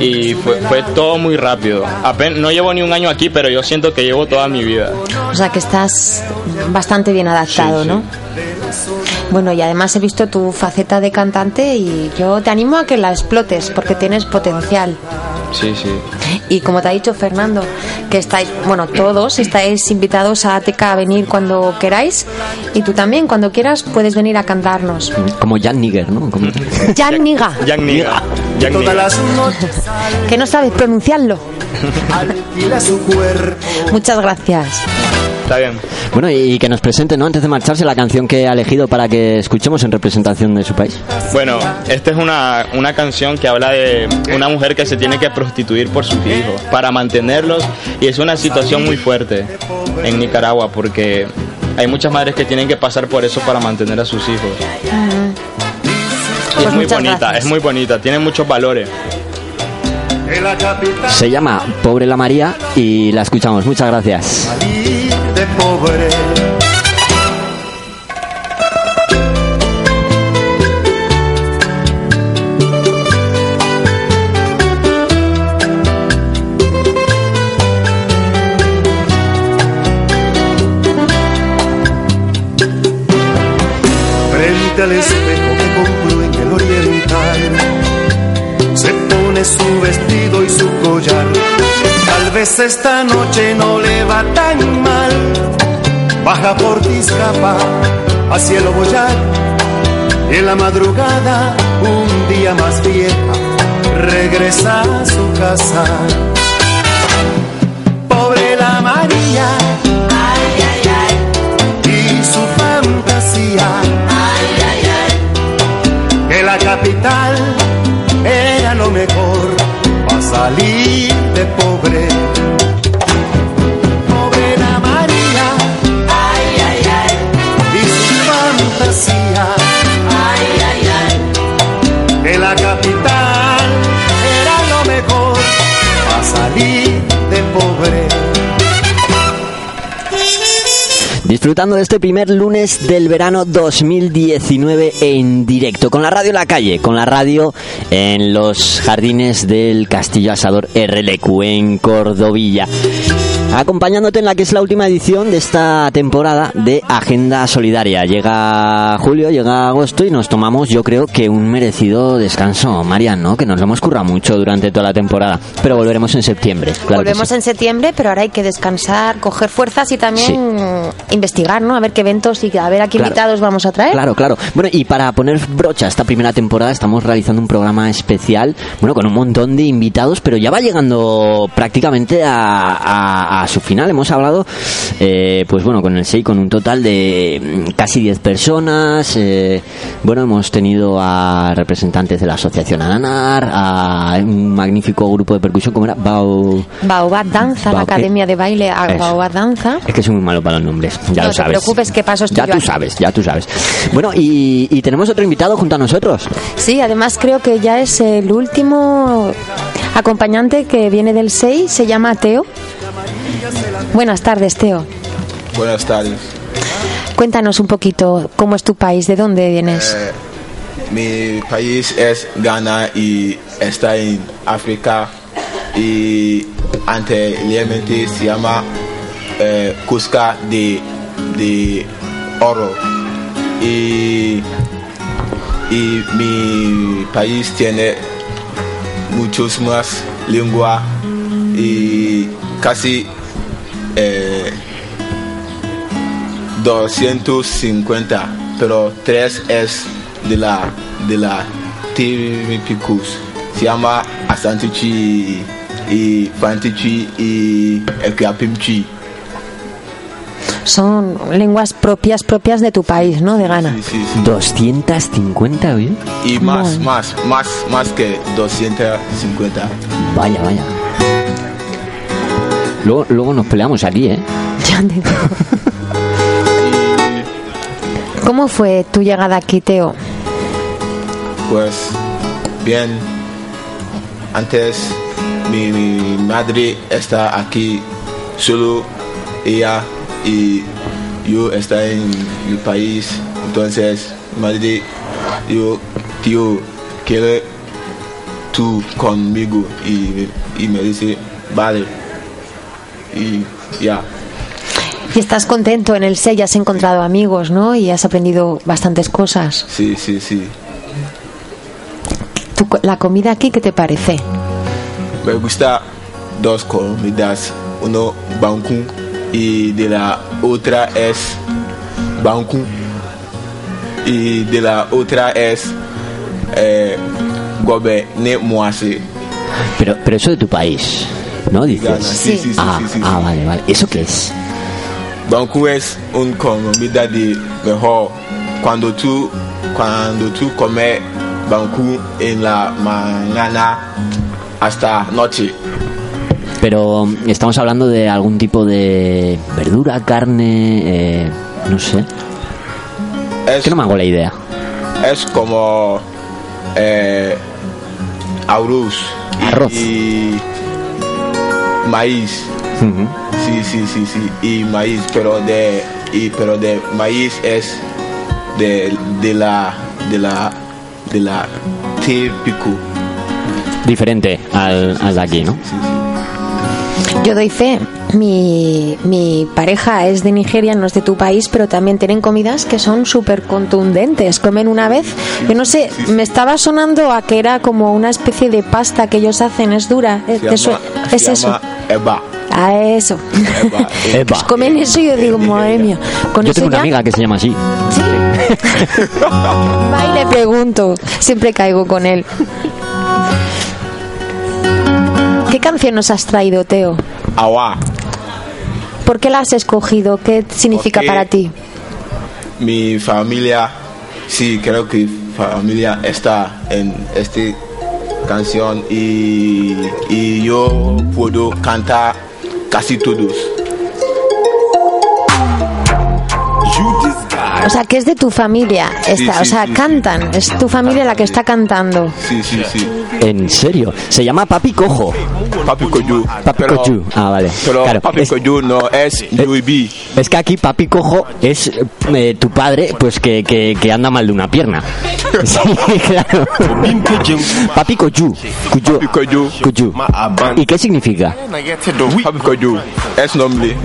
y fue, fue todo muy rápido. Apen- no llevo ni un año aquí, pero yo siento que llevo toda mi vida. O sea que estás bastante bien adaptado, Sí, sí. ¿no? Bueno, y además he visto tu faceta de cantante y yo te animo a que la explotes porque tienes potencial. Sí, sí. Y como te ha dicho Fernando, que estáis, bueno, todos estáis invitados a ATK a venir cuando queráis y tú también, cuando quieras, puedes venir a cantarnos. Como Jan Nigger, ¿no? Como- Jan Niga, Jan Niga. Jan Niga. que no sabes pronunciarlo. Muchas gracias. Está bien. Bueno, y que nos presente, ¿no? Antes de marcharse, la canción que ha elegido para que escuchemos en representación de su país. Bueno, esta es una, una canción que habla de una mujer que se tiene que prostituir por sus hijos para mantenerlos y es una situación muy fuerte en Nicaragua porque hay muchas madres que tienen que pasar por eso para mantener a sus hijos. Y Pues es muy bonita, gracias. es muy bonita, tiene muchos valores. Se llama Pobre la María y la escuchamos. Muchas gracias de pobre. Frente al espejo que compró en el oriental, se pone su vestido y su collar. Tal vez esta noche no le va tan Baja por Tizcapa a cielo boyar. En la madrugada, un día más vieja, regresa a su casa. Pobre la María. Ay, ay, ay. Y su fantasía. Ay, ay, ay. Que la capital era lo mejor para salir de. Pobre Disfrutando de este primer lunes del verano 2019 en directo, con la radio en la calle, con la radio en los jardines del Castillo Asador RLQ en Cordovilla. Acompañándote en la que es la última edición de esta temporada de Agenda Solidaria. Llega julio, llega agosto y nos tomamos, yo creo que un merecido descanso, Marian, ¿no? Que nos lo hemos currado mucho durante toda la temporada. Pero volveremos en septiembre. Claro que Volvemos sí. en septiembre, pero ahora hay que descansar, coger fuerzas y también investigar, ¿no? A ver qué eventos y a ver a qué Claro. invitados vamos a traer. Claro, claro. Bueno, y para poner brocha a esta primera temporada estamos realizando un programa especial, bueno, con un montón de invitados, pero ya va llegando prácticamente a, a- a su final. Hemos hablado, eh, pues bueno, con el SEI con un total de mm, casi 10 personas. eh, bueno, hemos tenido a representantes de la Asociación Ananar, a un magnífico grupo de percusión, como era? Bao... Baobab Danza, la Academia de Baile. Baobab Danza. Es que soy muy malo para los nombres, ya no lo te sabes. preocupes, que paso estoy Ya tú aquí. sabes, ya tú sabes. Bueno, y, y tenemos otro invitado junto a nosotros. Sí, además creo que ya es el último acompañante que viene del 6, se llama Teo. Buenas tardes, Teo. Buenas tardes. Cuéntanos un poquito cómo es tu país, de dónde vienes. Eh, mi país es Ghana y está en África y anteriormente se llama eh, Cusca de, de Oro y, y mi país tiene muchos más lenguas y casi eh, 250 pero tres es de la de la típicos se llama Asantichi y Fantichi y Equiapimchi Son lenguas propias propias de tu país, ¿no? De Ghana. 250, ¿oye? y más Bueno. más más más que 250 Vaya, vaya. Luego, luego nos peleamos aquí, ¿eh? Ya te digo. ¿Cómo fue tu llegada aquí, Teo? Pues bien, antes mi, mi madre está aquí, solo ella y yo está en mi país, entonces madre, yo, tío, quiere tú conmigo y, y me dice, vale, y ya. Y estás contento en el SEI, has encontrado amigos, ¿no? Y has aprendido bastantes cosas. Sí, sí, sí. Tu la comida aquí, ¿qué te parece? Me gusta dos comidas, uno banku y de la otra es banku y de la otra es eh, gobe ne moase. Pero, pero eso de tu país, ¿no? Dices. Ghana, sí, sí, sí, ah, ah, vale, vale. ¿Eso qué es? Banku es un comida de mejor cuando tú cuando tú comes banku en la mañana hasta noche. Pero estamos hablando de algún tipo de verdura, carne, eh, no sé. Es, que no me hago la idea. es como eh, arroz Arroz. y maíz sí sí sí sí y maíz pero de y pero de maíz es de, de la de la de la típico Diferente al, al de aquí, ¿no? Yo doy fe mi, mi pareja es de Nigeria, no es de tu país, pero también tienen comidas que son súper contundentes. Comen una vez, yo no sé, me estaba sonando a que era como una especie de pasta que ellos hacen, es dura. es se eso. llama Eba. A eso. Eva. Pues comen eso y yo digo, madre mía. Con Yo tengo una ya- amiga que se llama así. Va y le pregunto. Siempre caigo con él. ¿Qué canción nos has traído, Teo? Awa. ¿Por qué la has escogido? ¿Qué significa Porque- para ti? Mi familia, sí, creo que familia está en esta canción y, y yo puedo cantar casi todos. O sea, que es de tu familia. Esta, sí, o sea, sí, cantan. Es tu familia la que está cantando. Sí, sí, sí. ¿En serio? Se llama Papi Cojo. Papi Koyu. Papi Pero- Coyu. Ah, vale. Pero Claro, Papi es- no es UIB. Es que aquí Papi Cojo es eh, tu padre, pues que, que, que anda mal de una pierna. Sí, claro. Papi. Cuyo. Cuyo. ¿Y qué significa? Papi Koyu es nombre.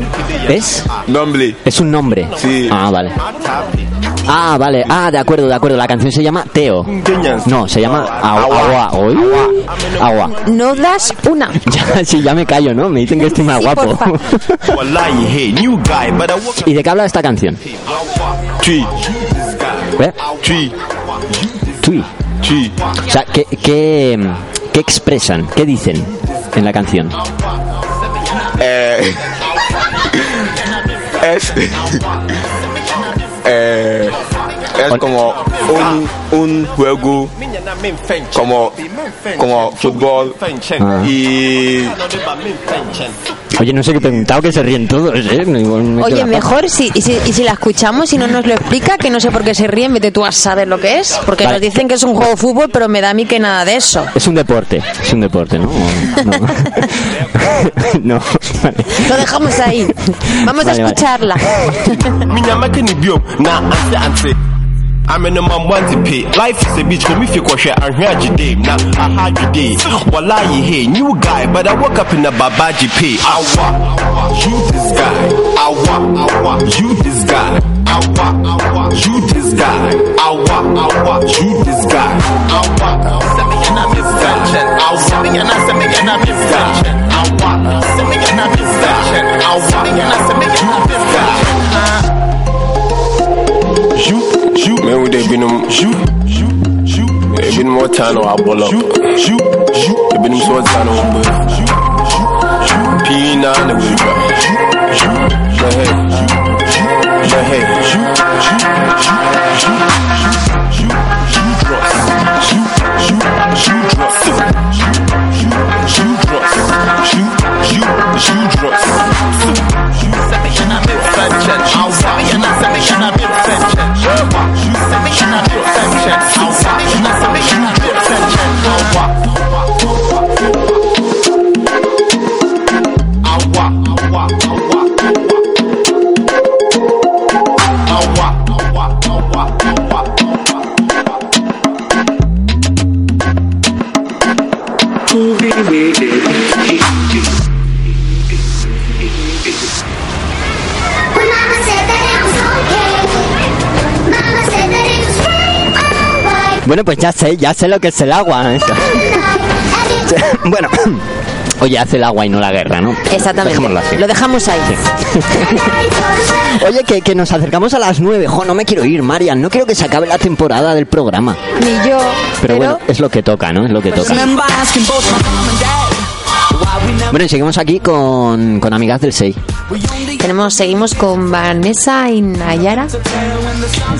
¿Es? Nombre. Es un nombre. Sí. Ah, vale. Ah, vale. Ah, de acuerdo, de acuerdo. La canción se llama Teo. No, se llama Agua. Agua. No das una. Ya, sí, ya me callo, ¿no? Me dicen que estoy más Sí, guapo. ¿Y de qué habla esta canción? Tui. ¿Eh? Tui. Tui. O sea, ¿qué, qué, qué expresan? ¿Qué dicen en la canción? Eh, es eh, es como un, un juego como como fútbol Ah. y Oye, no sé qué he preguntado, que se ríen todos, ¿eh? Me Oye, mejor si, y si, y si la escuchamos y no nos lo explica, que no sé por qué se ríen, vete tú a saber lo que es. Porque Vale. nos dicen que es un juego de fútbol, pero me da a mí que nada de eso. Es un deporte, es un deporte, ¿no? No. no. Vale. Lo dejamos ahí. Vamos Vale, a vale. escucharla. Biom na ante ante want to pay life is a bitch come if you kwahwe ahwe agide na aha agide wallahi hey new guy but i woke up in a babaji pay awa you this guy awa awa you this guy awa awa you this guy awa awa you this guy awa send me an abiscan awa send me an send me an abiscan awa send an abiscan awa send me an send me an abiscan you you me with ebinom you you you ebinom ọta na wabọlọ you you you ebinom so ọta na wọbọ pii na na wẹba ṣẹhẹ ṣẹhẹ you you you you dross you you you dross you you dross you you you dross. Bueno, pues ya sé, ya sé lo que es el agua. eso. bueno, oye, hace el agua y no la guerra, ¿no? Exactamente. Así. Lo dejamos ahí. Oye, que, que nos acercamos a las nueve. Jo, no me quiero ir, Marian. No quiero que se acabe la temporada del programa. Ni yo. Pero, bueno, es lo que toca, ¿no? Es lo que toca. Bueno, y seguimos aquí con, con amigas del 6. Tenemos, seguimos con Vanessa y Nayara,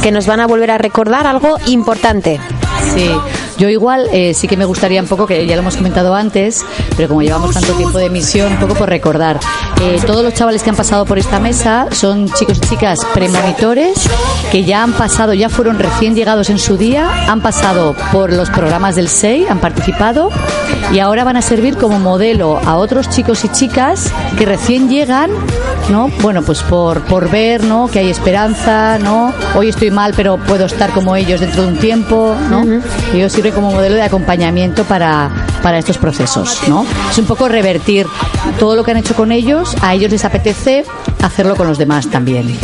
que nos van a volver a recordar algo importante. Sí, yo igual eh, sí que me gustaría un poco, que ya lo hemos comentado antes, pero como llevamos tanto tiempo de emisión, un poco por recordar. Eh, todos los chavales que han pasado por esta mesa son chicos y chicas premonitores que ya han pasado, ya fueron recién llegados en su día, han pasado por los programas del SEI, han participado y ahora van a servir como modelo a otros chicos y chicas que recién llegan, ¿no? Bueno, pues por, por ver, ¿no? Que hay esperanza, ¿no? Hoy estoy mal, pero puedo estar como ellos dentro de un tiempo, ¿no? Y ellos sirven como modelo de acompañamiento para, para estos procesos, ¿no? Es un poco revertir todo lo que han hecho con ellos, a ellos les apetece hacerlo con los demás también.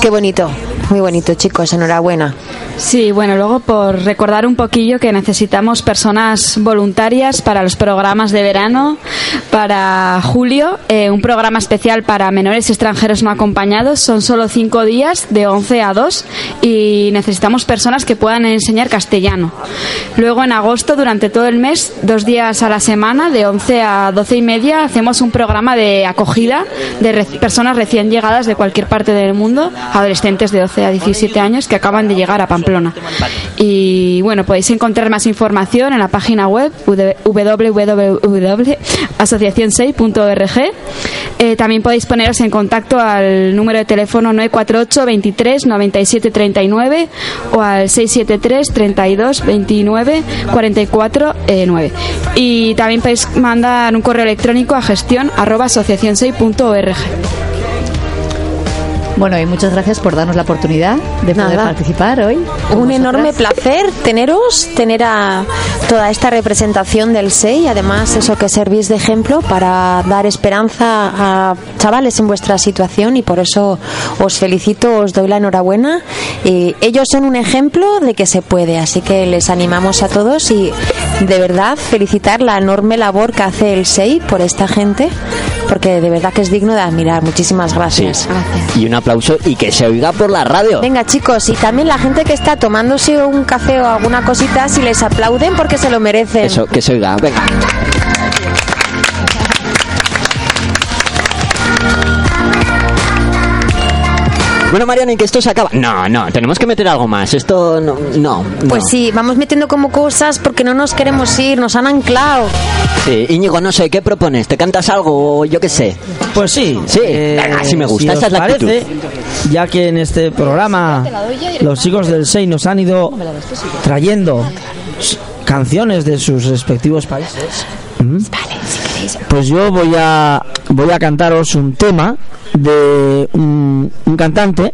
Qué bonito, muy bonito, chicos, enhorabuena. Sí, bueno, luego por recordar un poquillo que necesitamos personas voluntarias para los programas de verano, para julio, eh, un programa especial para menores extranjeros no acompañados, son solo cinco días, de 11 a 2, y necesitamos personas que puedan enseñar castellano. Luego en agosto, durante todo el mes, dos días a la semana, de 11 a 12 y media, hacemos un programa de acogida de personas recién llegadas de cualquier parte del mundo, adolescentes de 12 a 17 años que acaban de llegar a Pamplona. Y bueno, podéis encontrar más información en la página web www.asociacionsei.org. Eh, también podéis poneros en contacto al número de teléfono 948 23 97 39 o al 673 32 29 44 eh, 9. Y también podéis mandar un correo electrónico a gestión arroba asociacionsei.org. Bueno, y muchas gracias por darnos la oportunidad de poder Nada. participar hoy. Un vosotras. enorme placer teneros, tener a toda esta representación del SEI, además eso que servís de ejemplo para dar esperanza a chavales en vuestra situación y por eso os felicito, os doy la enhorabuena. Y ellos son un ejemplo de que se puede, así que les animamos a todos y de verdad felicitar la enorme labor que hace el SEI por esta gente, porque de verdad que es digno de admirar. Muchísimas gracias. Y un aplauso y que se oiga por la radio. Venga chicos, y también la gente que está tomándose un café o alguna cosita, si les aplauden porque se lo merecen. Eso, que se oiga. Venga. Bueno, Mariana, y que esto se acaba. No, no, tenemos que meter algo más. Esto no. no, no. Pues sí, vamos metiendo como cosas porque no nos queremos ir, nos han anclado. Sí, Íñigo, no sé, ¿qué propones? ¿Te cantas algo o yo qué sé? Pues sí. Sí, eh, venga, sí me gusta, si esa os es la actitud. parece, ya que en este programa los chicos del SEI nos han ido trayendo canciones de sus respectivos países. ¿Mm? Pues yo voy a voy a cantaros un tema de un, cantante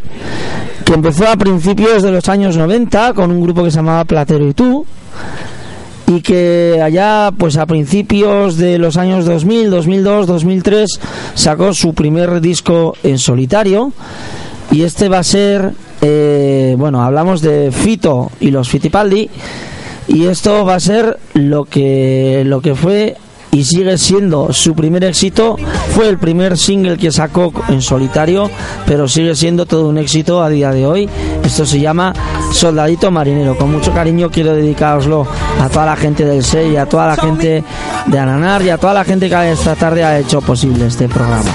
que empezó a principios de los años 90 con un grupo que se llamaba Platero y tú y que allá pues a principios de los años 2000, 2002, 2003 sacó su primer disco en solitario y este va a ser eh, bueno hablamos de Fito y los Fitipaldi y esto va a ser lo que lo que fue y sigue siendo su primer éxito. Fue el primer single que sacó en solitario pero sigue siendo todo un éxito a día de hoy. Esto se llama Soldadito Marinero. Con mucho cariño quiero dedicaroslo a toda la gente del SEI a toda la gente de Ananar y a toda la gente que esta tarde ha hecho posible este programa.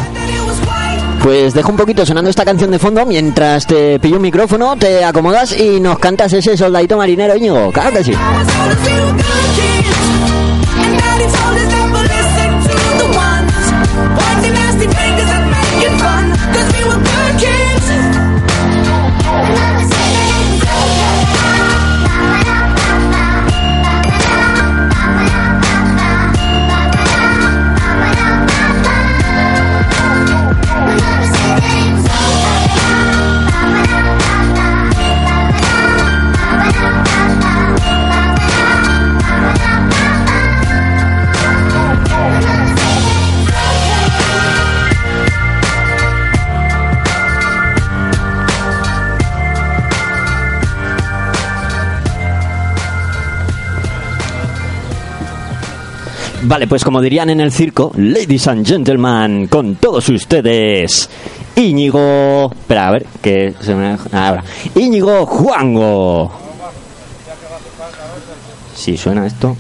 Pues dejo un poquito sonando esta canción de fondo mientras te pillo un micrófono, te acomodas y nos cantas ese soldadito marinero, Íñigo. Claro que sí. Vale, pues como dirían en el circo, ladies and gentlemen, con todos ustedes, Íñigo... Espera, a ver, que se me... Ahora. Íñigo Juango. Si suena esto...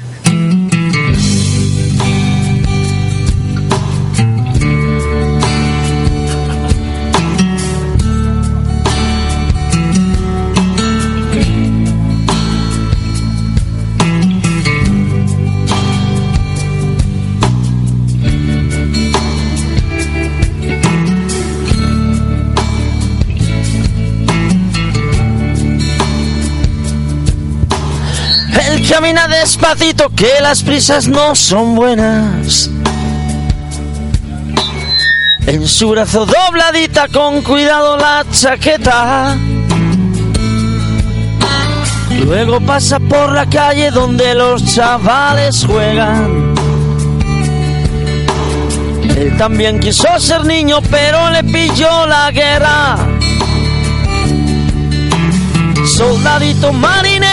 camina despacito, que las prisas no son buenas. En su brazo dobladita con cuidado la chaqueta. Luego pasa por la calle donde los chavales juegan. Él también quiso ser niño, pero le pilló la guerra. Soldadito marinero,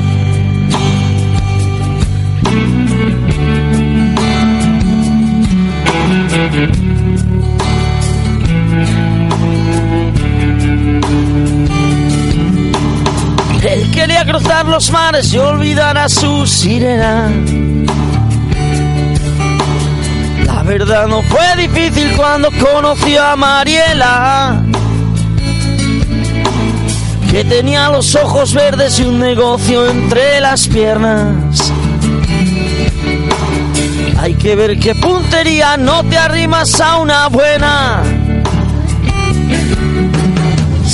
Cruzar los mares y olvidar a su sirena. La verdad no fue difícil cuando conoció a Mariela, que tenía los ojos verdes y un negocio entre las piernas. Hay que ver qué puntería, no te arrimas a una buena.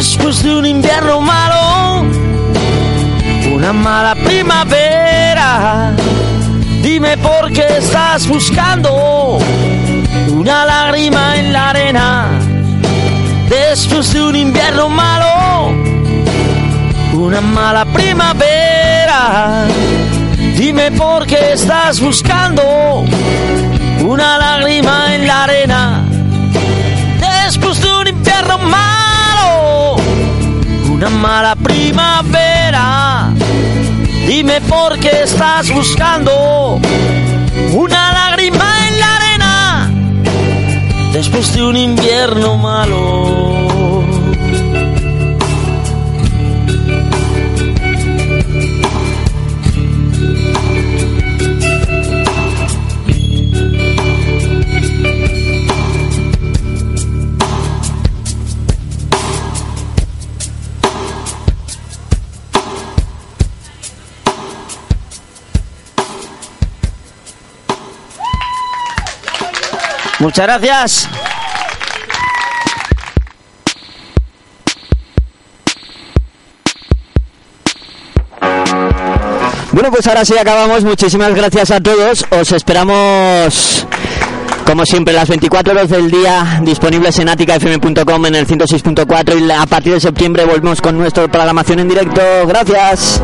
Después de un invierno malo, una mala primavera, dime por qué estás buscando una lágrima en la arena. Después de un invierno malo, una mala primavera, dime por qué estás buscando una lágrima en la arena. Una mala primavera. Dime por qué estás buscando una lágrima en la arena después de un invierno malo. Muchas gracias. Bueno, pues ahora sí acabamos. Muchísimas gracias a todos. Os esperamos, como siempre, las 24 horas del día disponibles en aticafm.com en el 106.4 y a partir de septiembre volvemos con nuestra programación en directo. Gracias.